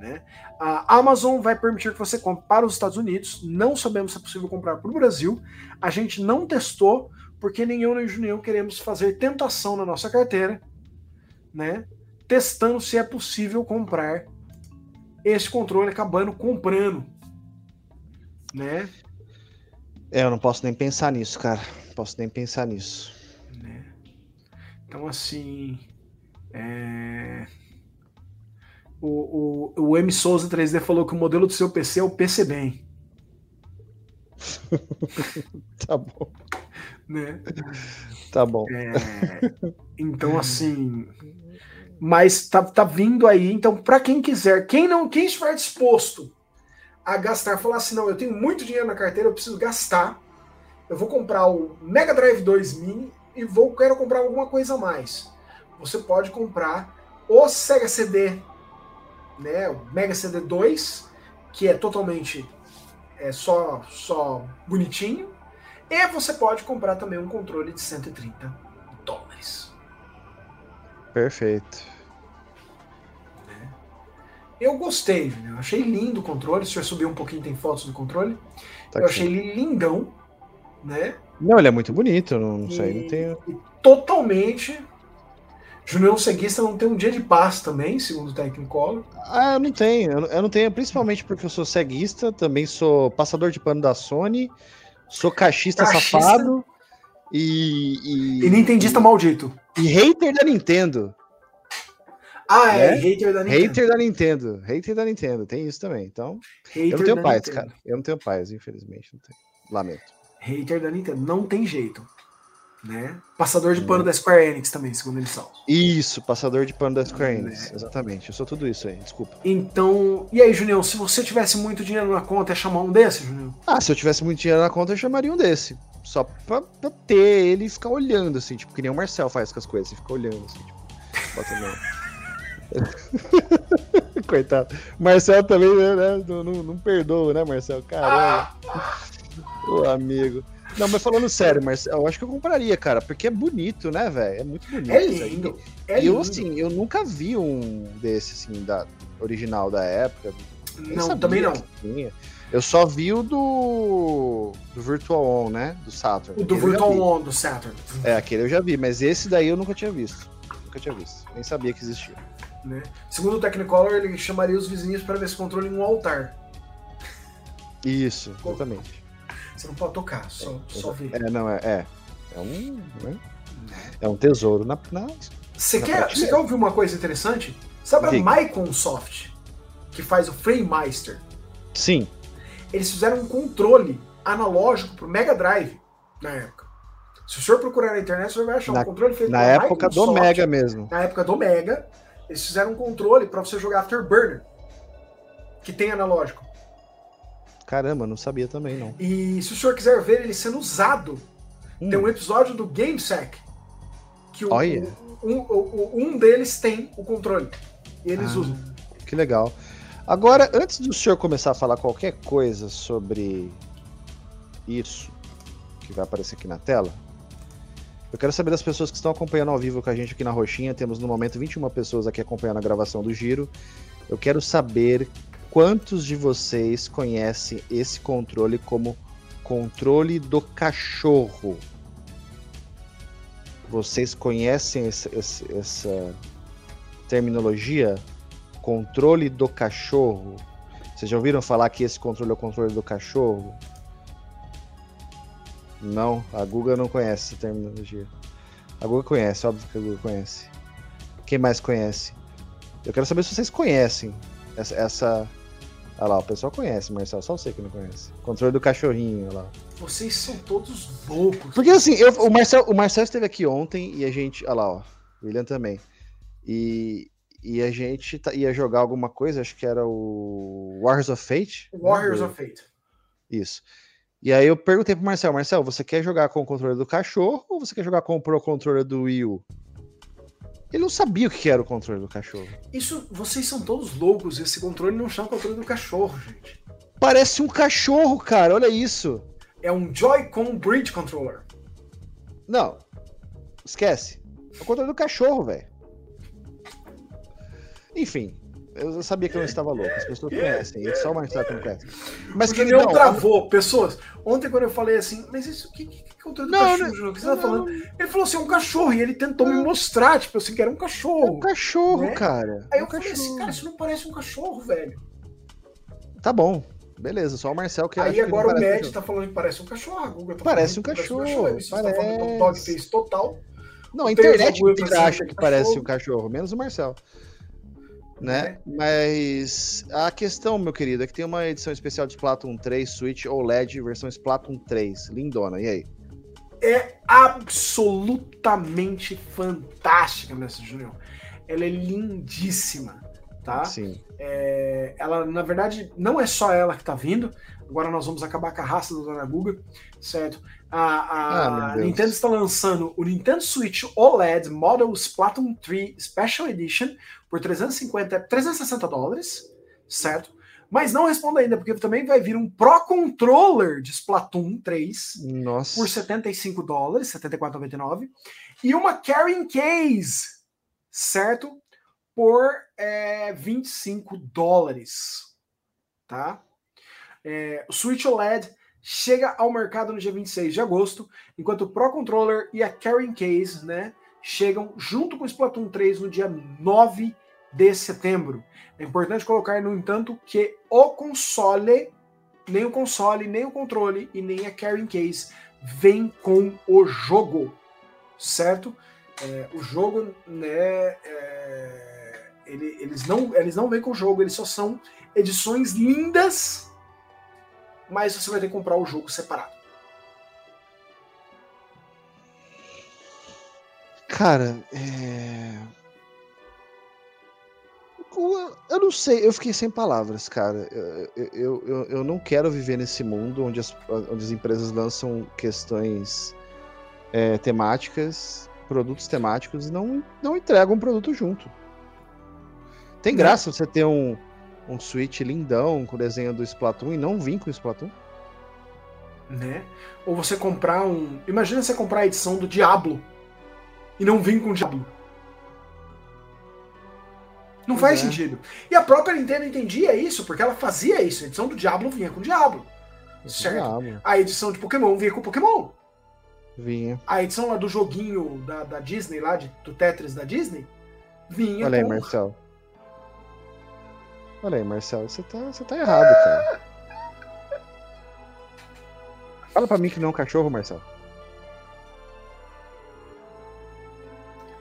Speaker 3: Né? A Amazon vai permitir que você compre para os Estados Unidos. Não sabemos se é possível comprar para o Brasil. A gente não testou, porque nem eu nem o Junião queremos fazer tentação na nossa carteira, né? Testando se é possível comprar esse controle, acabando comprando, né?
Speaker 2: É, eu não posso nem pensar nisso, cara. Não posso nem pensar nisso.
Speaker 3: Então, assim. é, O, o, o M Souza 3D falou que o modelo do seu PC é o PC Bem.
Speaker 2: tá bom.
Speaker 3: Né?
Speaker 2: Tá bom.
Speaker 3: É, Então, assim. Mas tá, tá vindo aí, então, para quem quiser, quem não, quem estiver disposto a gastar, falar assim, não, eu tenho muito dinheiro na carteira, eu preciso gastar. Eu vou comprar o Mega Drive 2 Mini e vou quero comprar alguma coisa a mais. Você pode comprar o Sega CD, né, o Mega CD 2, que é totalmente é só só bonitinho, e você pode comprar também um controle de 130 dólares.
Speaker 2: Perfeito.
Speaker 3: Eu gostei, né? eu achei lindo o controle. Se eu subir um pouquinho, tem fotos do controle.
Speaker 2: Tá
Speaker 3: eu achei ele lindão, né?
Speaker 2: Não, ele é muito bonito, não, não sei, não tenho.
Speaker 3: totalmente. Junião Seguista não tem um dia de paz também, segundo o Technicolor.
Speaker 2: Ah, eu não tenho. Eu não- eu tenho, principalmente porque eu sou ceguista, também sou passador de pano da Sony, sou cachista, safado e, e.
Speaker 3: E nintendista maldito.
Speaker 2: E hater da Nintendo.
Speaker 3: Ah, é,
Speaker 2: né?
Speaker 3: hater da Nintendo.
Speaker 2: Hater da Nintendo. Hater da Nintendo. Tem isso também. Então. eu
Speaker 3: Hater
Speaker 2: não tenho paz,
Speaker 3: Nintendo.
Speaker 2: cara. Eu não tenho paz, infelizmente. Não tenho. Lamento.
Speaker 3: Hater da Nintendo. Não tem jeito. Né? Passador de pano da Square Enix também, segundo eles são.
Speaker 2: Isso, passador de pano da Square Enix. Exatamente. Eu sou tudo isso aí, desculpa.
Speaker 3: Então, e aí, Junião, se você tivesse muito dinheiro na conta, é chamar um desse, Junião?
Speaker 2: Ah, se eu tivesse muito dinheiro na conta, eu chamaria um desse. Só pra, pra ter ele e ficar olhando, assim, tipo, que nem o Marcel faz com as coisas, assim, fica olhando, assim, tipo, bota no... Coitado. Marcel também, né, né, não, não, não perdoa, né, Marcel? Caramba. Ô, amigo. Não, mas falando sério, Marcel, eu acho que eu compraria, cara, porque é bonito, né, velho? É muito bonito.
Speaker 3: É lindo. É
Speaker 2: e eu,
Speaker 3: lindo.
Speaker 2: assim, eu nunca vi um desse, assim, da original da época.
Speaker 3: Não, também não.
Speaker 2: Eu só vi o do, do Virtual On, né? Do Saturn.
Speaker 3: O do
Speaker 2: Aquele eu
Speaker 3: Virtual
Speaker 2: vi.
Speaker 3: On do Saturn.
Speaker 2: É, aquele eu já vi, mas esse daí eu nunca tinha visto. Nunca tinha visto. Nem sabia que existia.
Speaker 3: Né? Segundo o Technicolor, ele chamaria os vizinhos para ver esse controle em um altar.
Speaker 2: Isso, exatamente.
Speaker 3: Você não pode tocar, só, só ver.
Speaker 2: É, não, é. É, é um. né? É um tesouro na. na
Speaker 3: Você quer, você quer ouvir uma coisa interessante? Sabe a
Speaker 2: Diga.
Speaker 3: Microsoft, que faz o FrameMeister?
Speaker 2: Sim.
Speaker 3: Eles fizeram um controle analógico pro Mega Drive na época. Se o senhor procurar na internet, o senhor vai achar
Speaker 2: Na,
Speaker 3: um controle feito
Speaker 2: na época do
Speaker 3: Microsoft.
Speaker 2: Mega mesmo.
Speaker 3: Na época do Mega, eles fizeram um controle para você jogar Afterburner, que tem analógico.
Speaker 2: Caramba, não sabia também, não.
Speaker 3: E se o senhor quiser ver ele sendo usado, tem um episódio do GameSec que o,
Speaker 2: Olha.
Speaker 3: um, o- um deles tem o controle. E eles
Speaker 2: Ah.
Speaker 3: usam.
Speaker 2: Que legal. Agora, antes do senhor começar a falar qualquer coisa sobre isso que vai aparecer aqui na tela, eu quero saber das pessoas que estão acompanhando ao vivo com a gente aqui na Roxinha. Temos no momento 21 pessoas aqui acompanhando a gravação do giro. Eu quero saber quantos de vocês conhecem esse controle como controle do cachorro. Vocês conhecem esse- esse- essa terminologia? Controle do cachorro. Vocês já ouviram falar que esse controle é o controle do cachorro? Não, a Guga não conhece essa terminologia. A Guga conhece, óbvio que a Guga conhece. Quem mais conhece? Eu quero saber se vocês conhecem essa. essa... Olha lá, o pessoal conhece, Marcelo, só você que não conhece. Controle do cachorrinho, olha lá.
Speaker 3: Vocês são todos loucos.
Speaker 2: Porque assim, eu- o, Marcel, o Marcel esteve aqui ontem e a gente. Olha lá, ó. O William também. E, e a gente tá- ia jogar alguma coisa, acho que era o Warriors of Fate. né,
Speaker 3: Warriors
Speaker 2: do-
Speaker 3: of Fate.
Speaker 2: Isso. E aí eu perguntei pro Marcel, Marcel, você quer jogar com o controle do cachorro ou você quer jogar com o Pro Controller do Wii U? Ele não sabia o que era o controle do cachorro.
Speaker 3: Isso, vocês são todos loucos. Esse controle não chama controle do cachorro, gente.
Speaker 2: Parece um cachorro, cara, olha isso.
Speaker 3: É um Joy-Con Bridge Controller.
Speaker 2: Não, esquece. É o controle do cachorro, velho. Enfim, eu sabia que eu não estava louco. As pessoas conhecem, e só o Marcelo que não conhece. Mas
Speaker 3: o
Speaker 2: que
Speaker 3: Julião travou, pessoas. Ontem, quando eu falei assim, mas isso, que, que, que controle do
Speaker 2: Não,
Speaker 3: cachorro,
Speaker 2: não-?
Speaker 3: O que você tá falando? Ele falou assim, é um cachorro. E ele tentou me mostrar, tipo assim, que era um cachorro. É um
Speaker 2: cachorro, cara.
Speaker 3: Aí
Speaker 2: É
Speaker 3: eu
Speaker 2: um
Speaker 3: falei assim, cara, isso não parece um cachorro, velho.
Speaker 2: Tá bom, beleza, só o Marcel que
Speaker 3: Aí
Speaker 2: que não
Speaker 3: agora o
Speaker 2: parece
Speaker 3: Med
Speaker 2: cachorro.
Speaker 3: tá falando que parece um cachorro, a Google tá
Speaker 2: Parece um
Speaker 3: que
Speaker 2: cachorro,
Speaker 3: você tá falando que é dog total.
Speaker 2: Não, a
Speaker 3: O
Speaker 2: internet
Speaker 3: parece
Speaker 2: acha que parece um cachorro, menos o Marcel. Né? Mas a questão, meu querido, é que tem uma edição especial de Splatoon 3 Switch OLED versão Splatoon 3. Lindona, e aí?
Speaker 3: é absolutamente fantástica nessa Julião. ela é lindíssima, tá?
Speaker 2: Sim.
Speaker 3: É, ela, na verdade, não é só ela que tá vindo. Agora nós vamos acabar com a raça da Dona Guga, certo? A, a
Speaker 2: Ah.
Speaker 3: Nintendo está lançando o Nintendo Switch OLED Model Splatoon 3 Special Edition por 350, 360 dólares, certo? Mas não responda ainda, porque também vai vir um Pro Controller de Splatoon 3
Speaker 2: Nossa.
Speaker 3: por 75 dólares, 74,99, e uma carrying case, certo? Por é, 25 dólares, tá? É, o Switch OLED chega ao mercado no dia 26 de agosto, enquanto o Pro Controller e a carrying case, né, chegam junto com o Splatoon 3 no dia 9 de setembro. É importante colocar, no entanto, que o console, nem o console, nem o controle e nem a carrying case vem com o jogo, certo? É, o jogo, né, é, ele- eles, não, eles não vêm com o jogo, eles só são edições lindas, mas você vai ter que comprar o jogo separado.
Speaker 2: Cara, é. Eu não sei, eu fiquei sem palavras, cara. Eu, eu, eu, eu não quero viver nesse mundo onde as, onde as empresas lançam questões é, temáticas, produtos temáticos e não, não entregam um produto junto. Tem graça você ter um, um Switch lindão com o desenho do Splatoon e não vir com o Splatoon?
Speaker 3: né? Ou você comprar um. Imagina você comprar a edição do Diablo e não vir com o Diablo. Não faz
Speaker 2: é.
Speaker 3: sentido. E a própria Nintendo entendia isso, porque ela fazia isso. A edição do Diablo vinha com o Diablo. Certo?
Speaker 2: Diablo.
Speaker 3: A edição de Pokémon vinha com o Pokémon.
Speaker 2: Vinha.
Speaker 3: A edição lá do joguinho da, da Disney, lá, de, do Tetris da Disney, vinha
Speaker 2: Olha aí,
Speaker 3: com.
Speaker 2: Marcel. Olha aí, Marcel, você tá, você tá errado, cara. Fala pra mim que não é um cachorro, Marcel.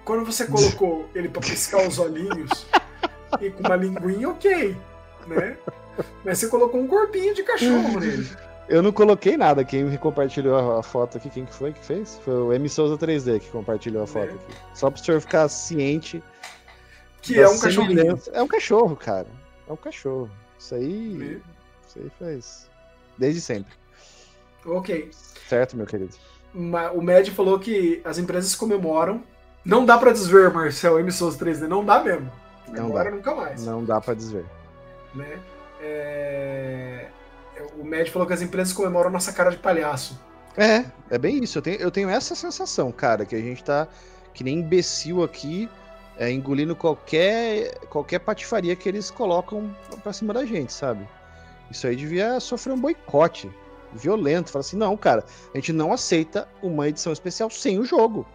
Speaker 3: Quando você colocou ele pra piscar os olhinhos e com uma linguinha, ok. Né? Mas você colocou um corpinho de cachorro nele.
Speaker 2: Eu não coloquei nada. Quem compartilhou a, foto aqui, quem que foi que fez? Foi o M Souza 3D que compartilhou a foto aqui. Só pro senhor ficar ciente.
Speaker 3: Que é um cachorrinho.
Speaker 2: semelhança. É um cachorro, cara. É um cachorro. Isso aí. Isso aí faz. Desde sempre.
Speaker 3: Ok.
Speaker 2: Certo, meu querido?
Speaker 3: O Med falou que as empresas comemoram. Não dá pra desver, Marcel, M Souza 3D. Não dá mesmo.
Speaker 2: Não
Speaker 3: Agora
Speaker 2: dá.
Speaker 3: nunca mais.
Speaker 2: Não dá pra desver.
Speaker 3: Né? É, O Med falou que as empresas comemoram nossa cara de palhaço.
Speaker 2: É, é bem isso. Eu tenho, eu tenho essa sensação, cara, que a gente tá que nem imbecil aqui, é, engolindo qualquer, qualquer patifaria que eles colocam pra cima da gente, sabe? Isso aí devia sofrer um boicote violento. Fala assim, não, cara, a gente não aceita uma edição especial sem o jogo.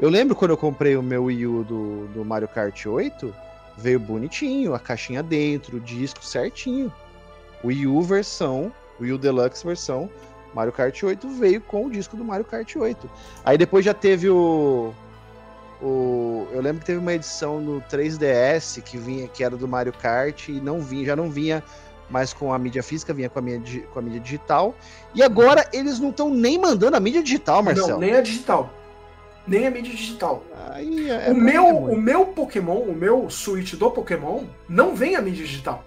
Speaker 2: Eu lembro quando eu comprei o meu Wii U do, do Mario Kart 8, veio bonitinho, a caixinha dentro, o disco certinho. O Wii U versão, o Wii U Deluxe versão Mario Kart 8 veio com o disco do Mario Kart 8. Aí depois já teve o. o eu lembro que teve uma edição no 3DS que vinha, que era do Mario Kart e não vinha, já não vinha mais com a mídia física, vinha com a, di- com a mídia digital. E agora eles não estão nem mandando a mídia digital, Marcelo.
Speaker 3: Não, nem a digital. Nem a mídia digital.
Speaker 2: Aí é-
Speaker 3: o,
Speaker 2: é
Speaker 3: meu,
Speaker 2: muito.
Speaker 3: o meu Pokémon, o meu Switch do Pokémon, não vem a mídia digital.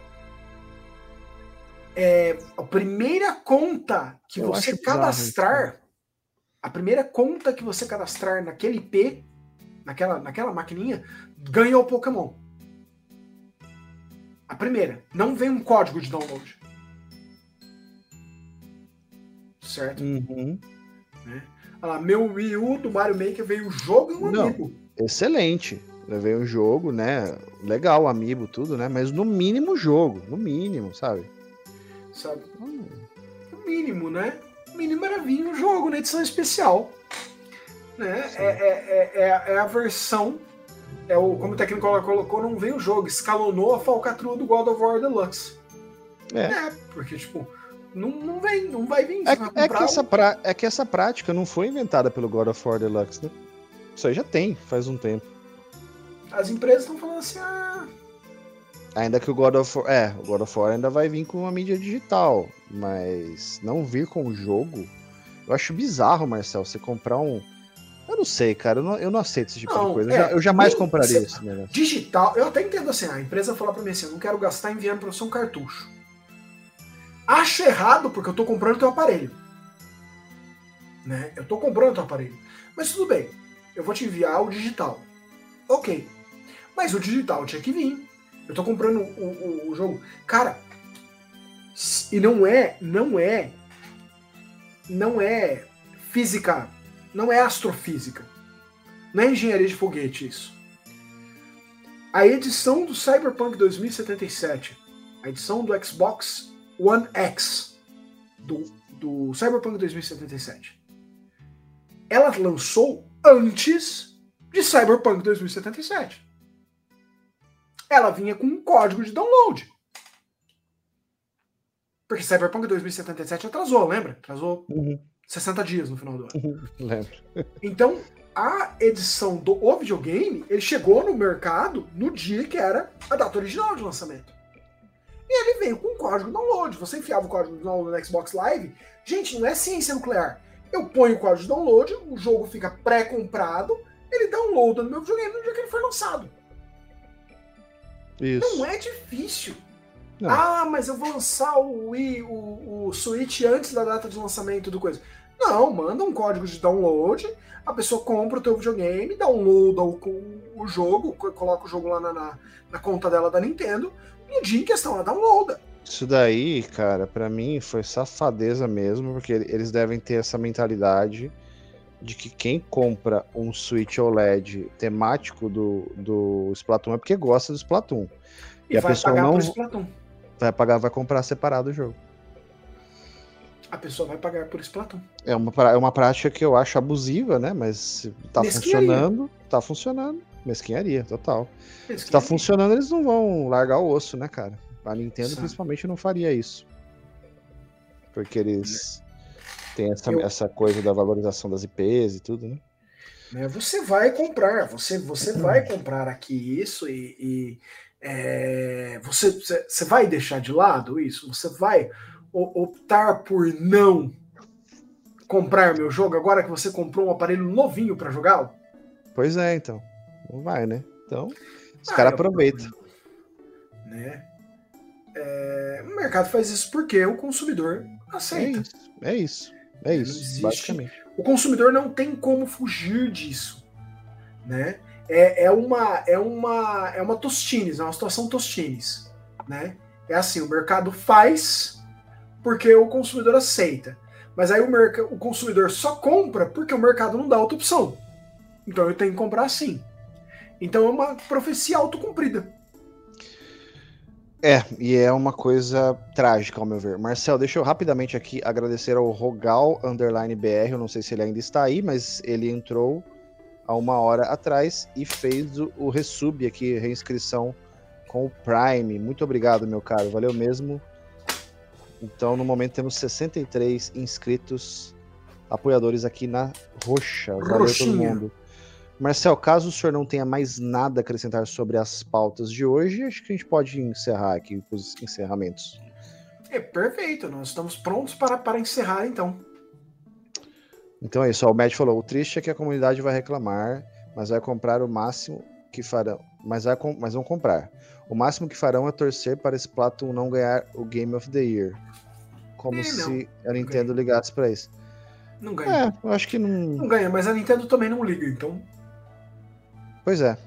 Speaker 3: É, a primeira conta que
Speaker 2: Eu
Speaker 3: você cadastrar, a primeira conta que você cadastrar naquele IP, naquela, naquela maquininha, ganha o Pokémon. A primeira. Não vem um código de download. Certo?
Speaker 2: Uhum.
Speaker 3: Olha lá, meu Wii U do Mario Maker veio o jogo e um
Speaker 2: Não.
Speaker 3: amigo.
Speaker 2: Excelente. Levei um jogo, né? Legal, amiibo, tudo, né? Mas no mínimo o jogo. No mínimo, sabe?
Speaker 3: sabe? O mínimo, né? O mínimo era vir um jogo na edição especial. Né? É, é, é, é- é a versão. É o, como o técnico colocou, não veio o jogo, escalonou a falcatrua do God of War Deluxe.
Speaker 2: É.
Speaker 3: porque, tipo, não, não vem, não vai vir.
Speaker 2: É,
Speaker 3: vai
Speaker 2: é que essa pra- é que essa prática não foi inventada pelo God of War Deluxe, né? Isso aí já tem, faz um tempo.
Speaker 3: As empresas estão falando assim, ah,
Speaker 2: Ainda que o God of War. É, o God of War ainda vai vir com uma mídia digital. Mas não vir com o jogo. Eu acho bizarro, Marcel, você comprar um, Eu não sei, cara. Eu não, eu não aceito esse tipo
Speaker 3: Não,
Speaker 2: de coisa.
Speaker 3: é,
Speaker 2: eu, já- eu jamais compraria negócio.
Speaker 3: Digital, eu até entendo assim, a empresa falar pra mim assim, eu não quero gastar enviando pra você um cartucho. Acho errado porque eu tô comprando teu aparelho. Né? Eu tô comprando teu aparelho. Mas tudo bem, eu vou te enviar o digital. Ok. Mas o digital tinha que vir. Eu tô comprando o, o- o jogo. Cara, e não é, não é, não é física, não é astrofísica. Não é engenharia de foguete isso. A edição do Cyberpunk 2077, a edição do Xbox One X, do, do Cyberpunk 2077, ela lançou antes de Cyberpunk 2077. Ela vinha com um código de download. Porque Cyberpunk 2077 atrasou, lembra? Atrasou 60 dias no final do ano.
Speaker 2: Lembro.
Speaker 3: Então, a edição do o videogame, ele chegou no mercado no dia que era a data original de lançamento. E ele veio com um código download. Você enfiava o código download no Xbox Live. Gente, não é ciência nuclear. Eu ponho o código de download, o jogo fica pré-comprado, ele downloada no meu videogame no dia que ele foi lançado.
Speaker 2: Isso.
Speaker 3: Não é difícil.
Speaker 2: Não.
Speaker 3: Ah, mas eu vou lançar o Wii, o, o Switch antes da data de lançamento do coisa. Não, manda um código de download, a pessoa compra o teu videogame, downloada o, o jogo, co- coloca o jogo lá na, na, na conta dela da Nintendo, no dia em questão ela downloada.
Speaker 2: Isso daí, cara, pra mim foi safadeza mesmo, porque eles devem ter essa mentalidade de que quem compra um Switch OLED temático do, do Splatoon é porque gosta do Splatoon.
Speaker 3: E,
Speaker 2: a
Speaker 3: vai
Speaker 2: pessoa
Speaker 3: pagar
Speaker 2: não
Speaker 3: por Splatoon.
Speaker 2: vai pagar, vai comprar separado o jogo.
Speaker 3: A pessoa vai pagar por Splatoon.
Speaker 2: É uma, é uma prática que eu acho abusiva, né? Mas tá
Speaker 3: Mesquinharia.
Speaker 2: funcionando, tá funcionando. Mesquinharia, total. Se
Speaker 3: Mesquinharia.
Speaker 2: tá funcionando, eles não vão largar o osso, né, cara? A Nintendo principalmente não faria isso. Porque eles têm essa,
Speaker 3: Eu-
Speaker 2: essa coisa da valorização das IPs e tudo, né?
Speaker 3: né, Você vai comprar, você, você vai comprar aqui isso e, e, é, você, você vai deixar de lado isso? Você vai optar por não comprar meu jogo agora que você comprou um aparelho novinho para jogá-lo?
Speaker 2: Pois é, então. Não vai, né? Então, os
Speaker 3: Ah,
Speaker 2: caras
Speaker 3: eu-
Speaker 2: aproveitam.
Speaker 3: Né? É, o mercado faz isso porque o consumidor
Speaker 2: É
Speaker 3: aceita.
Speaker 2: isso, é isso. É isso,
Speaker 3: existe-
Speaker 2: basicamente.
Speaker 3: O consumidor não tem como fugir disso, né? É, é uma é uma é uma tostines, é uma situação tostines, né? É assim, o mercado faz porque o consumidor aceita, mas aí o, merc o consumidor só compra porque o mercado não dá outra opção. Então eu tenho que comprar assim. Então é uma profecia autocumprida.
Speaker 2: É, e é uma coisa trágica, ao meu ver. Marcel, deixa eu rapidamente aqui agradecer ao Rogal Underline BR. Eu não sei se ele ainda está aí, mas ele entrou há uma hora atrás e fez o, o resub aqui, reinscrição com o Prime. Muito obrigado, meu caro. Valeu mesmo. Então, no momento, temos 63 inscritos apoiadores aqui na Roxa. Valeu
Speaker 3: Roxinha.
Speaker 2: todo mundo. Marcel, caso o senhor não tenha mais nada a acrescentar sobre as pautas de hoje, acho que a gente pode encerrar aqui os encerramentos.
Speaker 3: É perfeito, nós estamos prontos para, para encerrar então.
Speaker 2: Então é isso, ó, o Matt falou, o triste é que a comunidade vai reclamar, mas vai comprar o máximo que farão, mas, vai com- mas vão comprar. O máximo que farão é torcer para esse Splatoon não ganhar o Game of the Year. Como
Speaker 3: É, não,
Speaker 2: se a Nintendo ligasse para isso.
Speaker 3: Não ganha.
Speaker 2: É, eu acho que não...
Speaker 3: Não ganha, mas a Nintendo também não liga, então.
Speaker 2: Pois é.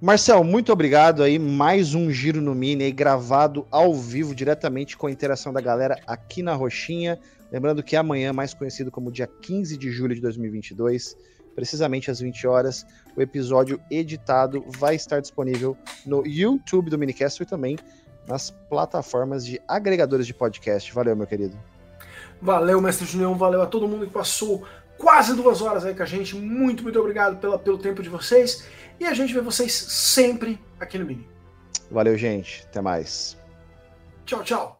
Speaker 2: Marcel, muito obrigado aí. Mais um Giro no Mini aí, gravado ao vivo, diretamente com a interação da galera aqui na Roxinha. Lembrando que amanhã, mais conhecido como dia 15 de julho de 2022, precisamente às 20 horas, o episódio editado vai estar disponível no YouTube do Minicast e também nas plataformas de agregadores de podcast. Valeu, meu querido.
Speaker 3: Valeu, mestre Julião, valeu a todo mundo que passou quase duas horas aí com a gente. Muito, muito obrigado pela, pelo tempo de vocês. E a gente vê vocês sempre aqui no Mini.
Speaker 2: Valeu, gente. Até mais.
Speaker 3: Tchau, tchau.